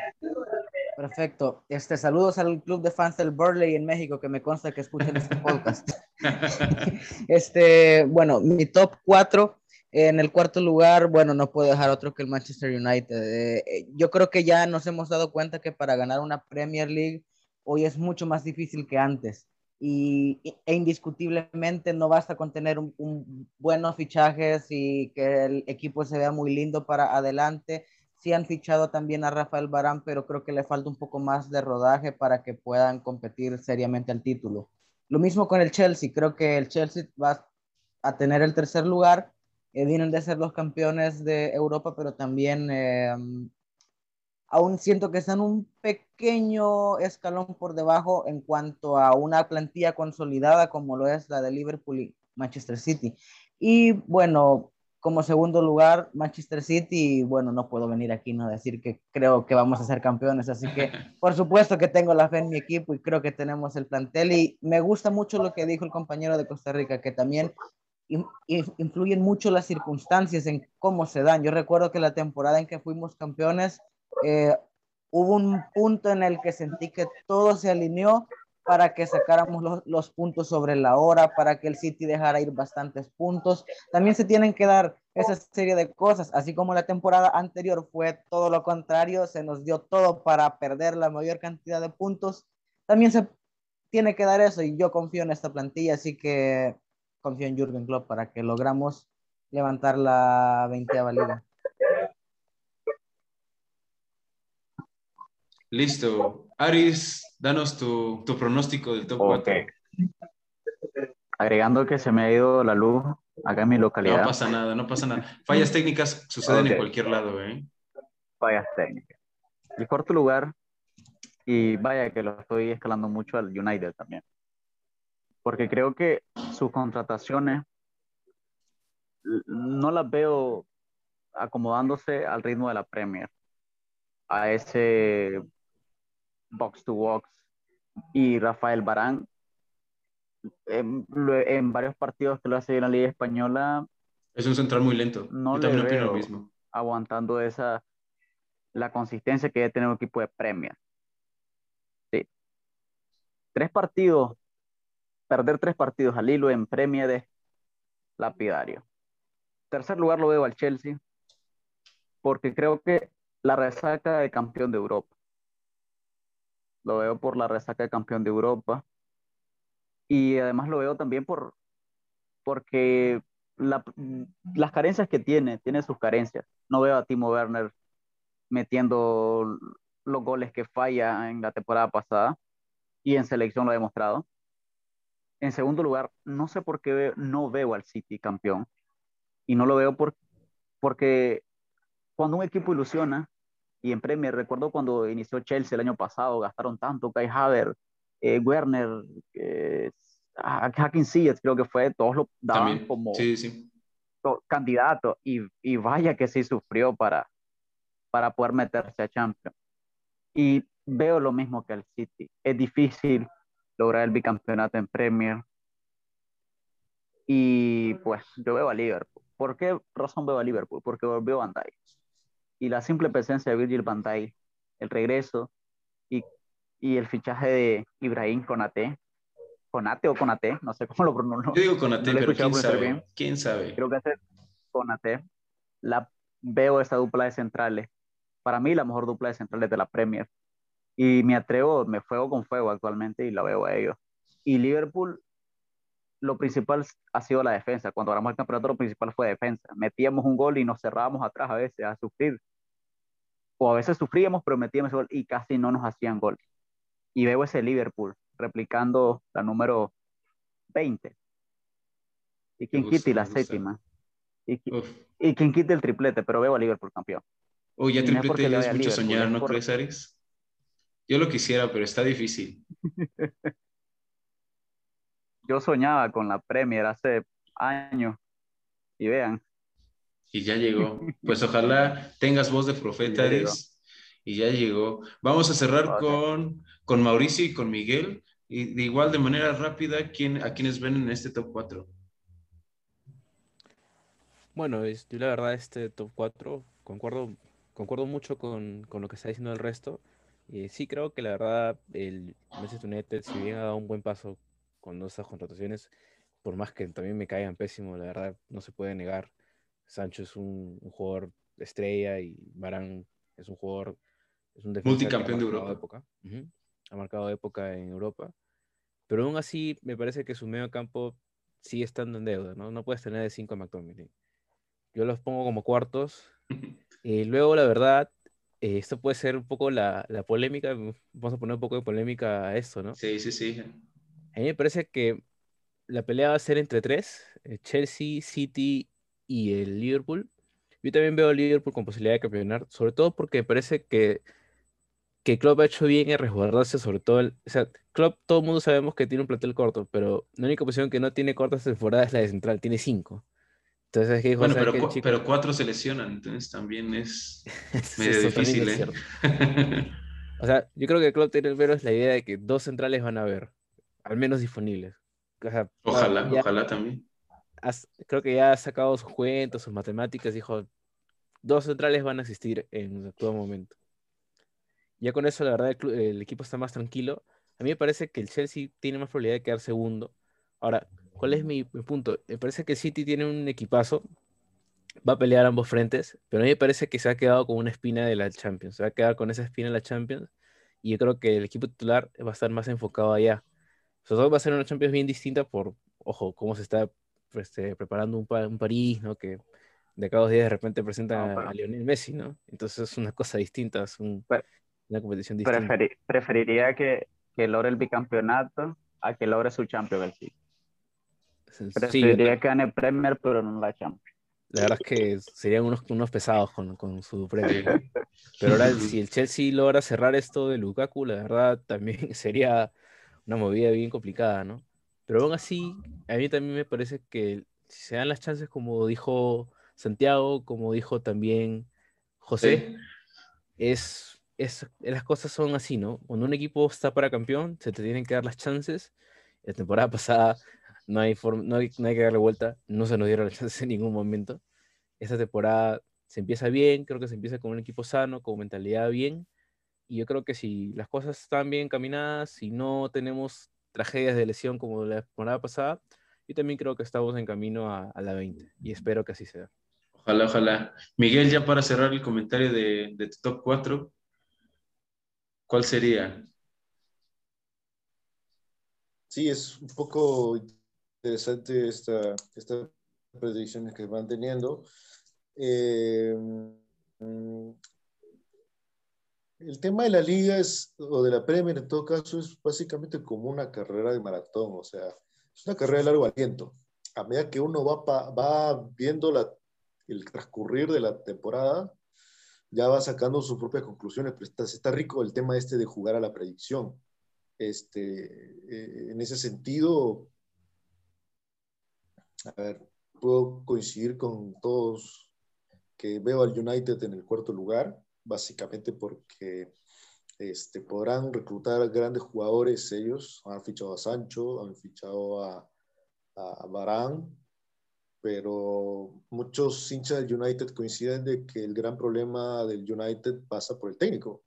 Perfecto. Este, saludos al club de fans del Burley en México, que me consta que escuchan este podcast. [LAUGHS] [LAUGHS] este, bueno, mi top 4 en el cuarto lugar, bueno, no puedo dejar otro que el Manchester United. Eh, eh, yo creo que ya nos hemos dado cuenta que para ganar una Premier League hoy es mucho más difícil que antes. Y, e indiscutiblemente no basta con tener un, buenos fichajes y que el equipo se vea muy lindo para adelante. Sí han fichado también a Rafael Barán, pero creo que le falta un poco más de rodaje para que puedan competir seriamente al título. Lo mismo con el Chelsea. Creo que el Chelsea va a tener el tercer lugar eh, vienen de ser los campeones de Europa, pero también eh, aún siento que están un pequeño escalón por debajo en cuanto a una plantilla consolidada como lo es la de Liverpool y Manchester City. Y bueno, como segundo lugar, Manchester City, bueno, no puedo venir aquí no decir que creo que vamos a ser campeones, así que [LAUGHS] por supuesto que tengo la fe en mi equipo y creo que tenemos el plantel y me gusta mucho lo que dijo el compañero de Costa Rica, que también influyen mucho las circunstancias en cómo se dan. Yo recuerdo que la temporada en que fuimos campeones, eh, hubo un punto en el que sentí que todo se alineó para que sacáramos los, los, puntos sobre la hora, para que el City dejara ir bastantes puntos. También se tienen que dar esa serie de cosas, así como la temporada anterior fue todo lo contrario, se nos dio todo para perder la mayor cantidad de puntos. También se tiene que dar eso y yo confío en esta plantilla, así que confío en Jürgen Klopp para que logramos levantar la 20 liga.
Listo. Aris, danos tu, tu pronóstico del top okay.
Agregando que se me ha ido la luz acá en mi localidad.
No pasa nada, no pasa nada. Fallas técnicas suceden en cualquier lado, ¿eh?
Fallas técnicas. El cuarto lugar, y vaya que lo estoy escalando mucho al United también porque creo que sus contrataciones no las veo acomodándose al ritmo de la Premier, a ese box to box. Y Rafael Barán, en, varios partidos que lo hace en la Liga Española,
es un central muy lento.
No Yo también opino lo mismo. Aguantando esa la consistencia que debe tener un equipo de Premier. Sí. Tres partidos perder tres partidos al hilo en premio de lapidario. Tercer lugar lo veo al Chelsea, porque creo que la resaca de campeón de Europa. Lo veo por la resaca de campeón de Europa. Y además lo veo también por, porque las carencias que tiene, tiene sus carencias. No veo a Timo Werner metiendo los goles que falla en la temporada pasada y en selección lo ha demostrado. En segundo lugar, no sé por qué no veo al City campeón y no lo veo por, porque cuando un equipo ilusiona, y en Premier, recuerdo cuando inició Chelsea el año pasado, gastaron tanto, Kai Havertz, eh, Werner, eh, Hacking creo que fue, todos lo daban como candidato y, y, vaya que sí sufrió para, para poder meterse a Champions. Y veo lo mismo que el City. Es difícil lograr el bicampeonato en Premier. Y pues yo veo a Liverpool. ¿Por qué razón veo a Liverpool? Porque a Van Dijk. Y la simple presencia de Virgil van Dijk, el regreso y, y el fichaje de Ibrahim Konate, Conate o Conate, no sé cómo lo pronuncio.
Yo digo Conate, pero quién sabe, quién sabe.
Creo que es Conate. La, veo esta dupla de centrales. Para mí, la mejor dupla de centrales de la Premier. Y me atrevo, me fuego con fuego actualmente y la veo a ellos. Y Liverpool, lo principal ha sido la defensa. Cuando ganamos el campeonato, lo principal fue defensa. Metíamos un gol y nos cerrábamos atrás a veces a sufrir. O a veces sufríamos, pero metíamos gol y casi no nos hacían gol. Y veo ese Liverpool replicando la número 20. Y quien quite la séptima. Y, y, quien quite el triplete, pero veo a Liverpool campeón.
Uy, ya triplete ya es mucho soñar, ¿no crees, Aris? Yo lo quisiera, pero está difícil. [LAUGHS]
Yo soñaba con la Premier hace años. Y vean.
Y ya llegó. [LAUGHS] Pues ojalá tengas voz de profeta. Y ya llegó. Vamos a cerrar con, con Mauricio y con Miguel. Y de igual, de manera rápida, ¿quién, ¿a quiénes ven en este top 4?
Bueno, yo la verdad, este top 4, concuerdo, concuerdo mucho con, con lo que está diciendo el resto. Y sí creo que la verdad, el Manchester United, si bien ha dado un buen paso con estas contrataciones, por más que también me caigan pésimo, la verdad, no se puede negar. Sancho es un, jugador estrella y Barán es un jugador, es un
multicampeón de Europa.
Época ha marcado época en Europa, pero aún así me parece que su medio campo sigue estando en deuda, ¿no? No puedes tener de 5 a McTominay. Yo los pongo como cuartos. Y [LAUGHS] luego, la verdad, eh, esto puede ser un poco la, la, polémica, vamos a poner un poco de polémica a esto, ¿no?
Sí, sí, sí.
A mí me parece que la pelea va a ser entre tres, eh, Chelsea, City y el Liverpool. Yo también veo al Liverpool con posibilidad de campeonar, sobre todo porque me parece que que Klopp ha hecho bien en resguardarse sobre todo, el, o sea, Klopp todo el mundo sabemos que tiene un plantel corto, pero la única posición que no tiene cortas temporadas es la de central, tiene cinco.
Entonces, ¿qué bueno, pero, pero cuatro se lesionan, entonces también es [LAUGHS] medio difícil. ¿eh? [LAUGHS]
o sea, yo creo que Klopp tiene menos la idea de que dos centrales van a haber, al menos disponibles.
ojalá, ojalá también.
creo que ya ha sacado sus cuentos, sus matemáticas, dijo, dos centrales van a existir en todo momento. Ya con eso, la verdad, el, equipo está más tranquilo. A mí me parece que el Chelsea tiene más probabilidad de quedar segundo. Ahora, ¿cuál es mi, punto? Me parece que el City tiene un equipazo, va a pelear ambos frentes, pero a mí me parece que se ha quedado con una espina de la Champions, se va a quedar con esa espina de la Champions, y yo creo que el equipo titular va a estar más enfocado allá. Sobre todo va a ser una Champions bien distinta por, ojo, cómo se está este, preparando un, un, París, ¿no? Que de acá a dos días de repente presentan a, Lionel Messi, ¿no? Entonces es una cosa distinta, es un una competición distinta.
preferiría que, que, logre el bicampeonato a que logre su Champions League. Preferiría que gane Premier, pero no la Champions.
La verdad es que serían unos, unos pesados con, con su premio. [LAUGHS] Pero ahora, si el Chelsea logra cerrar esto de Lukaku, la verdad también [LAUGHS] sería una movida bien complicada, ¿no? Pero aún así, a mí también me parece que si se dan las chances, como dijo Santiago, como dijo también José, es las cosas son así, ¿no? Cuando un equipo está para campeón, se te tienen que dar las chances. La temporada [LAUGHS] pasada no hay, no hay, no hay que darle vuelta, no se nos dieron las [LAUGHS] chances en ningún momento. Esta temporada se empieza bien, creo que se empieza con un equipo sano, con mentalidad bien. Y yo creo que si las cosas están bien caminadas, si no tenemos tragedias de lesión como la temporada pasada, yo también creo que estamos en camino a, a la 20 y espero que así sea.
Ojalá, ojalá. Miguel, ya para cerrar el comentario de, de tu top 4, ¿Cuál sería?
Sí, es un poco interesante esta, esta predicciones que van teniendo. Eh, mm, el tema de la liga es, o de la Premier en todo caso, es básicamente como una carrera de maratón, o sea, es una carrera de largo aliento. A medida que uno va, va viendo la, el transcurrir de la temporada, ya va sacando sus propias conclusiones, pero está, está rico el tema este de jugar a la predicción. Este, eh, en ese sentido, a ver, puedo coincidir con todos que veo al United en el cuarto lugar básicamente porque este, podrán reclutar grandes jugadores ellos. Han fichado a Sancho, han fichado a, a Barán, pero muchos hinchas del United coinciden de que el gran problema del United pasa por el técnico.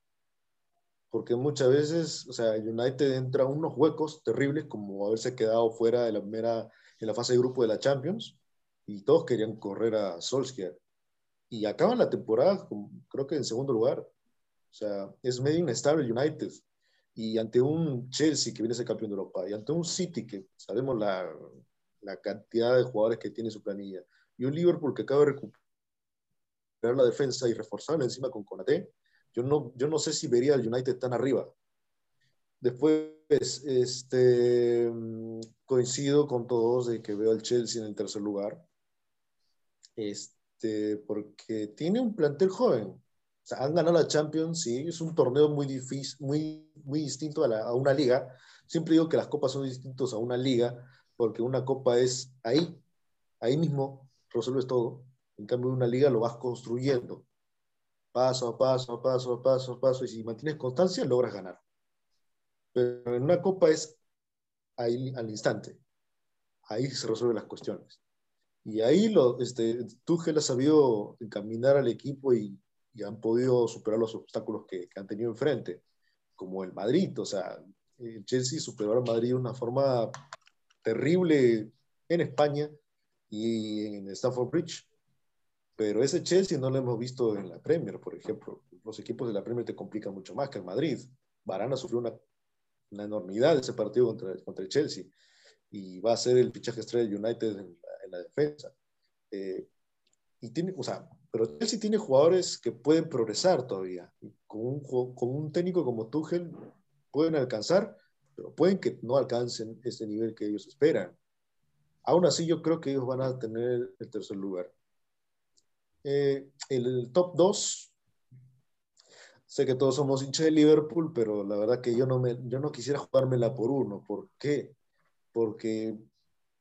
Porque muchas veces, o sea, el United entra a unos huecos terribles como haberse quedado fuera de la primera, en la fase de grupo de la Champions y todos querían correr a Solskjaer y acaban la temporada, creo que en segundo lugar. O sea, es medio inestable United. Y ante un Chelsea que viene a ser campeón de Europa, y ante un City que sabemos la, la cantidad de jugadores que tiene su planilla, y un Liverpool que acaba de recuperar la defensa y reforzarla encima con Conate, yo no, yo no sé si vería al United tan arriba. Después, este, coincido con todos de que veo al Chelsea en el tercer lugar. Este, porque tiene un plantel joven. O sea, han ganado la Champions, sí, es un torneo muy difícil, muy, muy distinto a, a una liga. Siempre digo que las copas son distintas a una liga, porque una copa es ahí, ahí mismo resuelves todo. En cambio, una liga lo vas construyendo, paso a paso, paso, a paso, paso, y si mantienes constancia, logras ganar. Pero en una copa es ahí al instante. Ahí se resuelven las cuestiones. Y ahí lo, este, Tuchel ha sabido encaminar al equipo y, han podido superar los obstáculos que, han tenido enfrente, como el Madrid. O sea, el Chelsea superó al Madrid de una forma terrible en España y en Stamford Bridge. Pero ese Chelsea no lo hemos visto en la Premier, por ejemplo. Los equipos de la Premier te complican mucho más que el Madrid. Varana sufrió una, una enormidad ese partido contra, contra el Chelsea y va a ser el fichaje estrella del United en la defensa. Eh, y tiene, o sea, pero Chelsea tiene jugadores que pueden progresar todavía. Con un, con un técnico como Tuchel pueden alcanzar, pero pueden que no alcancen ese nivel que ellos esperan. Aún así, yo creo que ellos van a tener el tercer lugar. Eh, el, top 2, sé que todos somos hinchas de Liverpool, pero la verdad que yo no, me, yo no quisiera jugármela por uno. ¿Por qué? Porque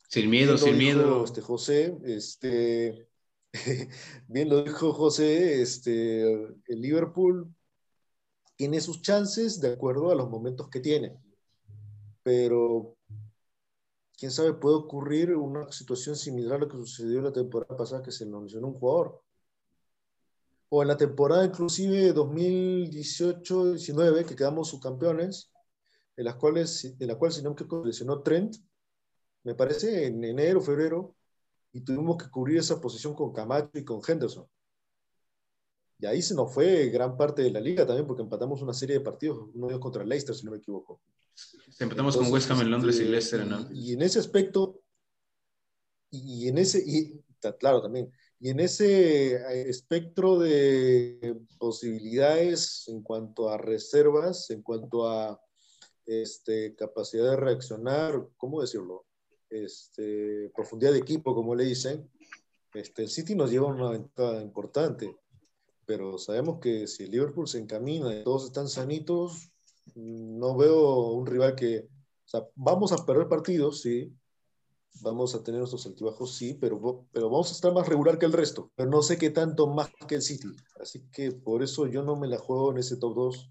sin miedo, sin miedo.
Este, José, este, [LAUGHS] bien lo dijo José, este, el Liverpool tiene sus chances de acuerdo a los momentos que tiene. Pero, quién sabe, puede ocurrir una situación similar a lo que sucedió la temporada pasada que se mencionó un jugador. O en la temporada inclusive 2018-19, que quedamos subcampeones, en las cuales, en la cual, si no me equivoco, Trent, me parece, en enero, febrero, y tuvimos que cubrir esa posición con Camacho y con Henderson. Y ahí se nos fue gran parte de la liga también, porque empatamos una serie de partidos, uno de ellos contra Leicester, si no me equivoco.
Empatamos con West Ham en Londres y este, Leicester
Londres. Y en ese aspecto, y, en ese, y, claro también, y en ese eh, espectro de posibilidades en cuanto a reservas, en cuanto a este, capacidad de reaccionar, ¿cómo decirlo? este, profundidad de equipo, como le dicen, este, el City nos lleva una ventaja importante, pero sabemos que si el Liverpool se encamina y todos están sanitos, no veo un rival que, o sea, vamos a perder partidos, sí, vamos a tener nuestros altibajos, sí, pero, pero vamos a estar más regular que el resto, pero no sé qué tanto más que el City, así que por eso yo no me la juego en ese top 2.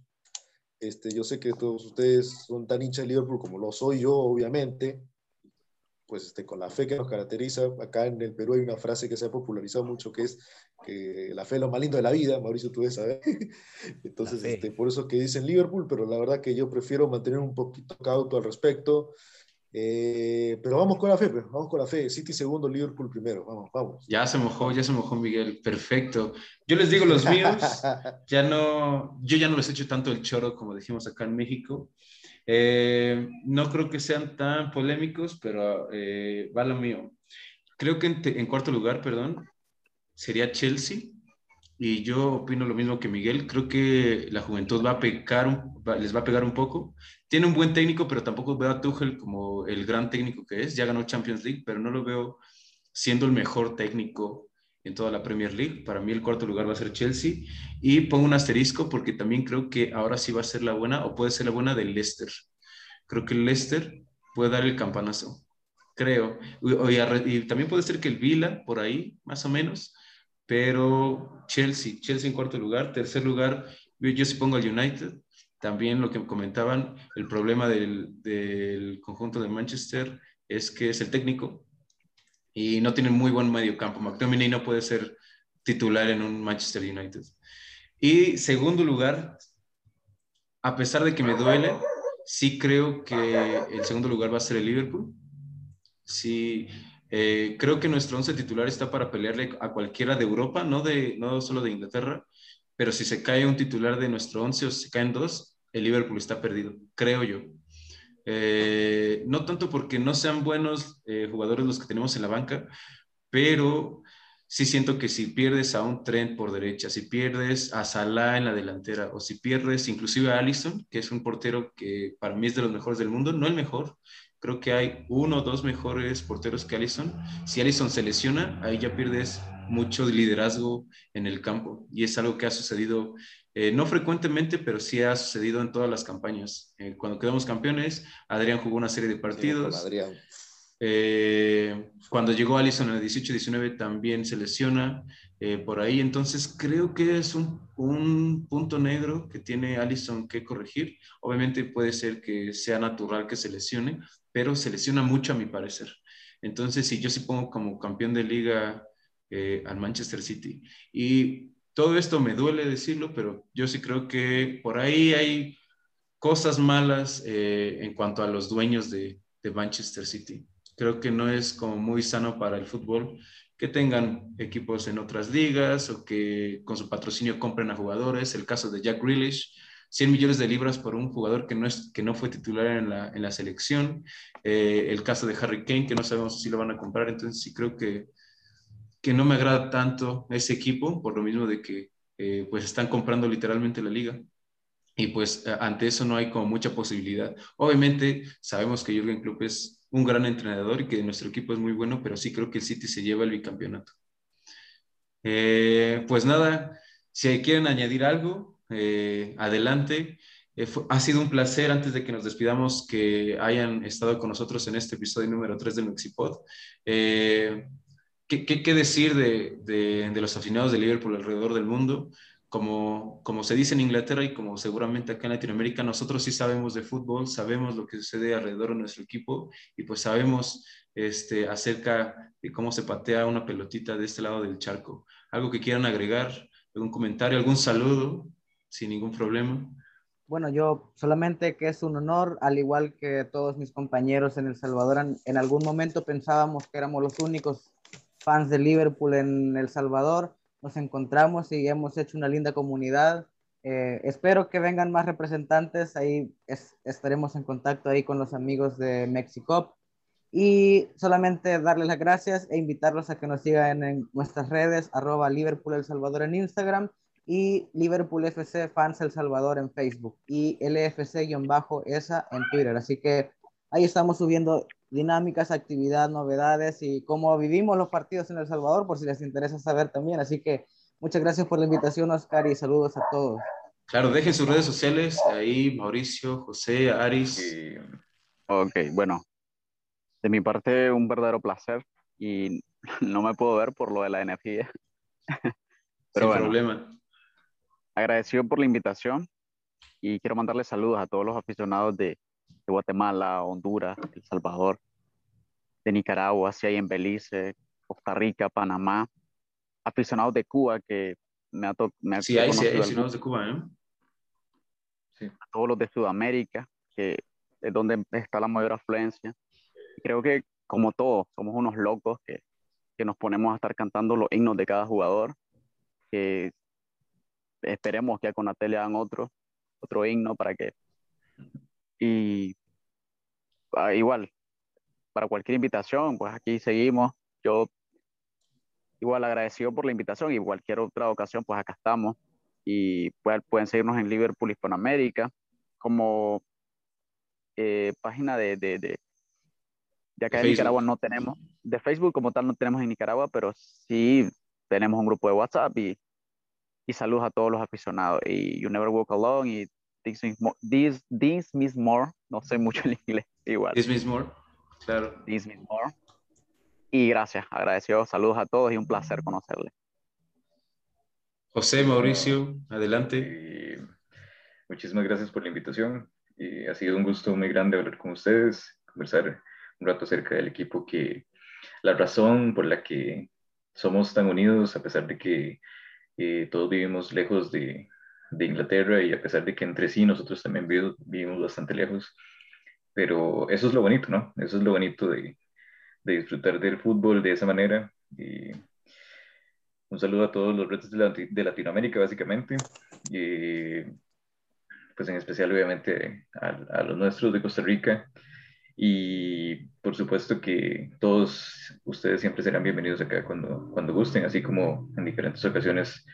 Este, yo sé que todos ustedes son tan hinchas de Liverpool como lo soy yo, obviamente, pues este, con la fe que nos caracteriza. Acá en el Perú hay una frase que se ha popularizado mucho que es que la fe es lo más lindo de la vida, Mauricio, tú ves, ¿sabes? [LAUGHS] Entonces, este, por eso que dicen Liverpool, pero la verdad que yo prefiero mantener un poquito cauto al respecto. Eh, pero vamos con la fe, pues, vamos con la fe. City segundo, Liverpool primero. Vamos, vamos.
Ya se mojó, ya se mojó Miguel. Perfecto. Yo les digo los míos. [LAUGHS] ya no, yo ya no les echo tanto el choro como decimos acá en México. Eh, no creo que sean tan polémicos, pero eh, va lo mío. creo que en, cuarto lugar, perdón, sería Chelsea. Y yo opino lo mismo que Miguel. Creo que la juventud va a pecar, les va a pegar un poco. Tiene un buen técnico, pero tampoco veo a Tuchel como el gran técnico que es. Ya ganó Champions League, pero no lo veo siendo el mejor técnico en toda la Premier League. Para mí el cuarto lugar va a ser Chelsea. Y pongo un asterisco porque también creo que ahora sí va a ser la buena o puede ser la buena del Leicester. Creo que el Leicester puede dar el campanazo. Creo. Y, también puede ser que el Vila, por ahí, más o menos. Pero Chelsea, Chelsea en cuarto lugar. Tercer lugar, yo, yo sí pongo al United. También lo que comentaban, el problema del, del conjunto de Manchester es que es el técnico y no tiene muy buen medio campo. McTominay no puede ser titular en un Manchester United. Y segundo lugar, a pesar de que me duele, sí creo que el segundo lugar va a ser el Liverpool. Sí, eh, creo que nuestro once titular está para pelearle a cualquiera de Europa, no, de, no solo de Inglaterra, pero si se cae un titular de nuestro once o se caen dos, el Liverpool está perdido, creo yo. Eh, no tanto porque no sean buenos eh, jugadores los que tenemos en la banca, pero sí siento que si pierdes a un Trent por derecha, si pierdes a Salah en la delantera o si pierdes inclusive a Allison, que es un portero que para mí es de los mejores del mundo, no el mejor, creo que hay uno o dos mejores porteros que Allison. Si Allison se lesiona, ahí ya pierdes mucho liderazgo en el campo y es algo que ha sucedido eh, no frecuentemente, pero sí ha sucedido en todas las campañas. Eh, cuando quedamos campeones, Adrián jugó una serie de partidos. Eh, cuando llegó Allison en el 18-19 también se lesiona por ahí. Entonces creo que es un, un, punto negro que tiene Allison que corregir. Obviamente puede ser que sea natural que se lesione, pero se lesiona mucho a mi parecer. Entonces, si yo sí pongo como campeón de liga al Manchester City y todo esto me duele decirlo, pero yo sí creo que por ahí hay cosas malas eh, en cuanto a los dueños de, Manchester City. Creo que no es como muy sano para el fútbol que tengan equipos en otras ligas o que con su patrocinio compren a jugadores. El caso de Jack Grealish, 100 millones de libras por un jugador que no, es, que no fue titular en la, en la selección. Eh, el caso de Harry Kane, que no sabemos si lo van a comprar. Entonces sí creo que que no me agrada tanto ese equipo, por lo mismo de que eh, pues están comprando literalmente la liga. Y pues ante eso no hay como mucha posibilidad. Obviamente sabemos que Jürgen Klopp es un gran entrenador y que nuestro equipo es muy bueno, pero sí creo que el City se lleva el bicampeonato. Eh, pues nada, si quieren añadir algo, eh, adelante. ha sido un placer, antes de que nos despidamos, que hayan estado con nosotros en este episodio número 3 del Mexipod. ¿qué, decir de, los aficionados de Liverpool alrededor del mundo? Como, como se dice en Inglaterra y como seguramente acá en Latinoamérica, nosotros sí sabemos de fútbol, sabemos lo que sucede alrededor de nuestro equipo y pues sabemos este, acerca de cómo se patea una pelotita de este lado del charco. ¿Algo que quieran agregar? ¿Algún comentario? ¿Algún saludo? Sin ningún problema.
Bueno, yo solamente que es un honor, al igual que todos mis compañeros en El Salvador, en algún momento pensábamos que éramos los únicos fans de Liverpool en El Salvador. Nos encontramos y hemos hecho una linda comunidad. Eh, espero que vengan más representantes. Ahí estaremos en contacto ahí con los amigos de Mexico. Y solamente darles las gracias e invitarlos a que nos sigan en nuestras redes, arroba Liverpool El Salvador en Instagram y Liverpool FC Fans El Salvador en Facebook y LFC-ESA en Twitter. Así que ahí estamos subiendo dinámicas, actividad, novedades y cómo vivimos los partidos en El Salvador, por si les interesa saber también. Así que muchas gracias por la invitación, Oscar, y saludos a todos.
Claro, dejen sus redes sociales ahí, Mauricio, José, Aris.
Ok, bueno, de mi parte un verdadero placer y [LAUGHS] no me puedo ver por lo de la energía. [LAUGHS]
Pero Sin problema.
Agradecido por la invitación y quiero mandarle saludos a todos los aficionados de, de Guatemala, Honduras, El Salvador, de Nicaragua, si hay en Belice, Costa Rica, Panamá, aficionados de Cuba que me ha tocado.
Sí, hay, sí, hay aficionados de Cuba, ¿eh?
Sí. todos los de Sudamérica, que es donde está la mayor afluencia. creo que, como todos, somos unos locos que, que nos ponemos a estar cantando los himnos de cada jugador, que esperemos que a Conatel le hagan otro, otro himno para que y ah, igual, para cualquier invitación, pues aquí seguimos. yo igual agradecido por la invitación y cualquier otra ocasión, pues acá estamos. Y pues, pueden seguirnos en Liverpool Hispanoamérica como eh, página de, de, de, de acá de, Nicaragua no tenemos, de Facebook como tal no tenemos en Nicaragua, pero sí tenemos un grupo de WhatsApp y, y saludos a todos los aficionados. Y You Never Walk Alone y This Means More, this, this means more. no sé mucho el inglés [LAUGHS] igual.
This Means More, claro.
This Means More. Y gracias, agradecido, saludos a todos y un placer conocerle.
José Mauricio, adelante.
muchísimas gracias por la invitación. Y ha sido un gusto muy grande hablar con ustedes, conversar un rato acerca del equipo que la razón por la que somos tan unidos, a pesar de que eh, todos vivimos lejos de, de, Inglaterra y a pesar de que entre sí nosotros también vivimos bastante lejos, pero eso es lo bonito, ¿no? Eso es lo bonito de, de disfrutar del fútbol de esa manera. Y un saludo a todos los retos de, Latinoamérica, básicamente. Y pues en especial, obviamente, a, los nuestros de Costa Rica. Y por supuesto que todos ustedes siempre serán bienvenidos acá cuando, cuando gusten, así como en diferentes ocasiones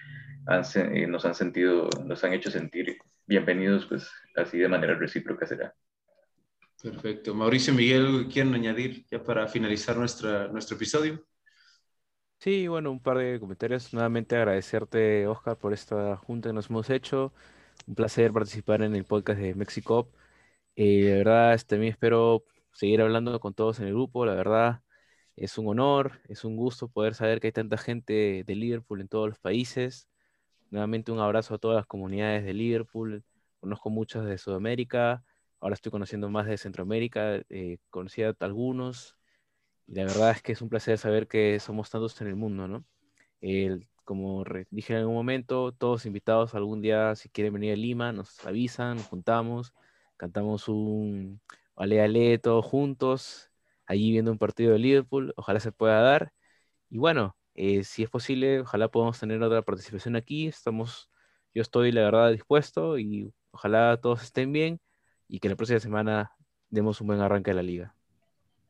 han, eh, nos han sentido, nos han hecho sentir bienvenidos, pues así de manera recíproca será.
Perfecto. Mauricio Miguel, ¿quieren añadir ya para finalizar nuestra, nuestro episodio?
Sí, bueno, un par de comentarios. Nuevamente agradecerte, Oscar, por esta junta que nos hemos hecho. Un placer participar en el podcast de Mexico. Eh, de verdad, también espero seguir hablando con todos en el grupo. La verdad, es un honor, es un gusto poder saber que hay tanta gente de Liverpool en todos los países. Nuevamente un abrazo a todas las comunidades de Liverpool. Conozco muchas de Sudamérica ahora estoy conociendo más de Centroamérica, eh, conocí a algunos, y la verdad es que es un placer saber que somos tantos en el mundo, ¿no? como dije en algún momento, todos invitados algún día, si quieren venir a Lima, nos avisan, nos juntamos, cantamos un ale ale todos juntos, allí viendo un partido de Liverpool, ojalá se pueda dar. Y bueno, eh, si es posible, ojalá podamos tener otra participación aquí. Estamos, yo estoy la verdad dispuesto y ojalá todos estén bien y que la próxima semana demos un buen arranque de la liga.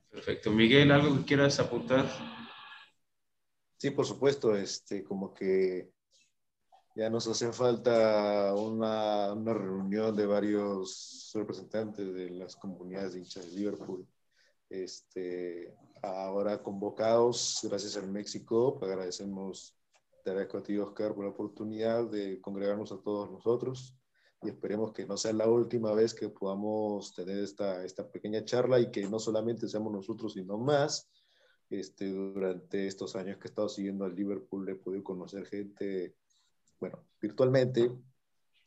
Perfecto. Miguel, ¿algo que quieras apuntar?
Sí, por supuesto, este, como que ya nos hace falta una, una, reunión de varios representantes de las comunidades de hinchas de Liverpool. Este, ahora convocados, gracias al México, agradecemos te agradezco a ti, Oscar, por la oportunidad de congregarnos a todos nosotros y esperemos que no sea la última vez que podamos tener esta, esta pequeña charla y que no solamente seamos nosotros, sino más. Este, durante estos años que he estado siguiendo al Liverpool he podido conocer gente, bueno, virtualmente.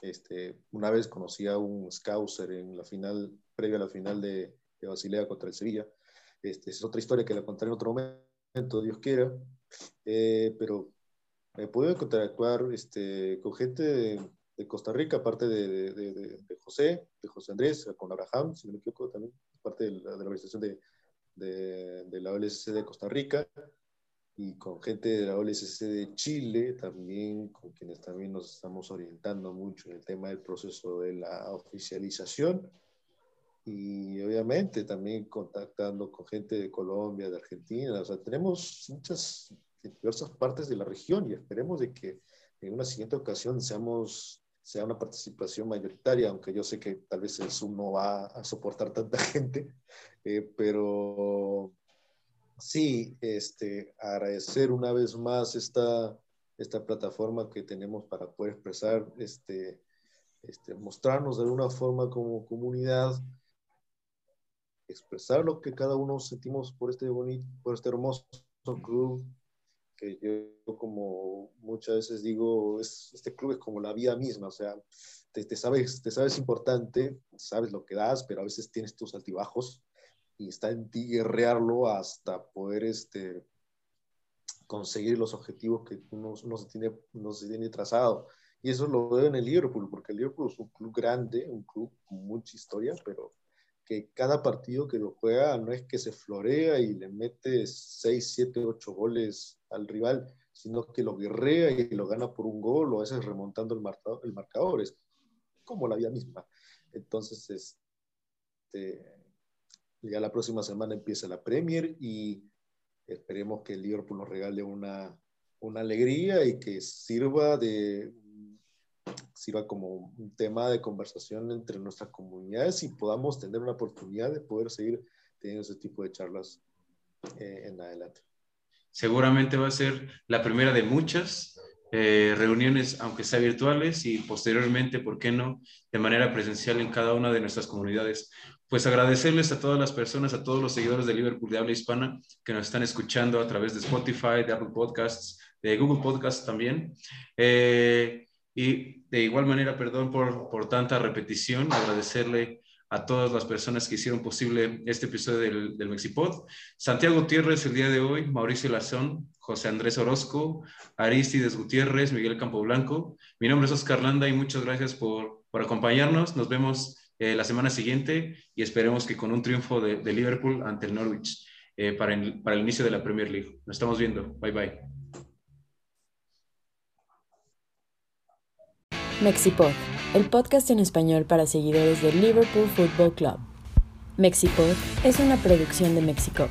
Este, una vez conocí a un Scouser en la final, previa a la final de, de Basilea contra el Sevilla. Este, es otra historia que la contaré en otro momento, Dios quiera. Eh, pero he podido interactuar este, con gente de Costa Rica, aparte de, de, de, José, de José Andrés, con Abraham, si no me equivoco, también parte de la, organización de, la OLSC de Costa Rica, y con gente de la OLSC de Chile, también con quienes también nos estamos orientando mucho en el tema del proceso de la oficialización, y obviamente también contactando con gente de Colombia, de Argentina, o sea, tenemos muchas diversas partes de la región y esperemos de que en una siguiente ocasión seamos sea una participación mayoritaria, aunque yo sé que tal vez el Zoom no va a soportar tanta [LAUGHS] gente, eh, pero sí, este, agradecer una vez más esta, esta plataforma que tenemos para poder expresar, este, este, mostrarnos de alguna forma como comunidad, expresar lo que cada uno sentimos por este bonito, por este hermoso club, que yo como muchas veces digo, es, este club es como la vida misma, o sea, te, te, sabes, te sabes importante, sabes lo que das, pero a veces tienes tus altibajos y está en ti guerrearlo hasta poder este, conseguir los objetivos que uno, uno, se tiene, uno se tiene trazado. Y eso lo veo en el Liverpool, porque el Liverpool es un club grande, un club con mucha historia, pero que cada partido que lo juega no es que se florea y le mete 6, 7, 8 goles al rival, sino que lo guerrea y lo gana por un gol o a veces remontando el marcador. El marcador. Es como la vida misma. Entonces, este, ya la próxima semana empieza la Premier y Esperemos que el Liverpool nos regale una, una alegría y que sirva de sirva como un tema de conversación entre nuestras comunidades y podamos tener una oportunidad de poder seguir teniendo ese tipo de charlas eh, en adelante.
Seguramente va a ser la primera de muchas eh, reuniones, aunque sea virtuales, y posteriormente, ¿por qué no?, de manera presencial en cada una de nuestras comunidades. Pues agradecerles a todas las personas, a todos los seguidores de Liverpool de habla hispana que nos están escuchando a través de Spotify, de Apple Podcasts, de Google Podcasts también. Eh, y de igual manera, perdón por, por tanta repetición, agradecerle a todas las personas que hicieron posible este episodio del, del Mexipod. Santiago Gutiérrez el día de hoy, Mauricio Lazón, José Andrés Orozco, Aristides Gutiérrez, Miguel Campoblanco. Mi nombre es Oscar Landa y muchas gracias por, por acompañarnos. Nos vemos eh, la semana siguiente y esperemos que con un triunfo de, Liverpool ante el Norwich eh, para, el, para el inicio de la Premier League. Nos estamos viendo. Bye bye.
Mexipod, el podcast en español para seguidores del Liverpool Football Club. Mexipod es una producción de Mexico.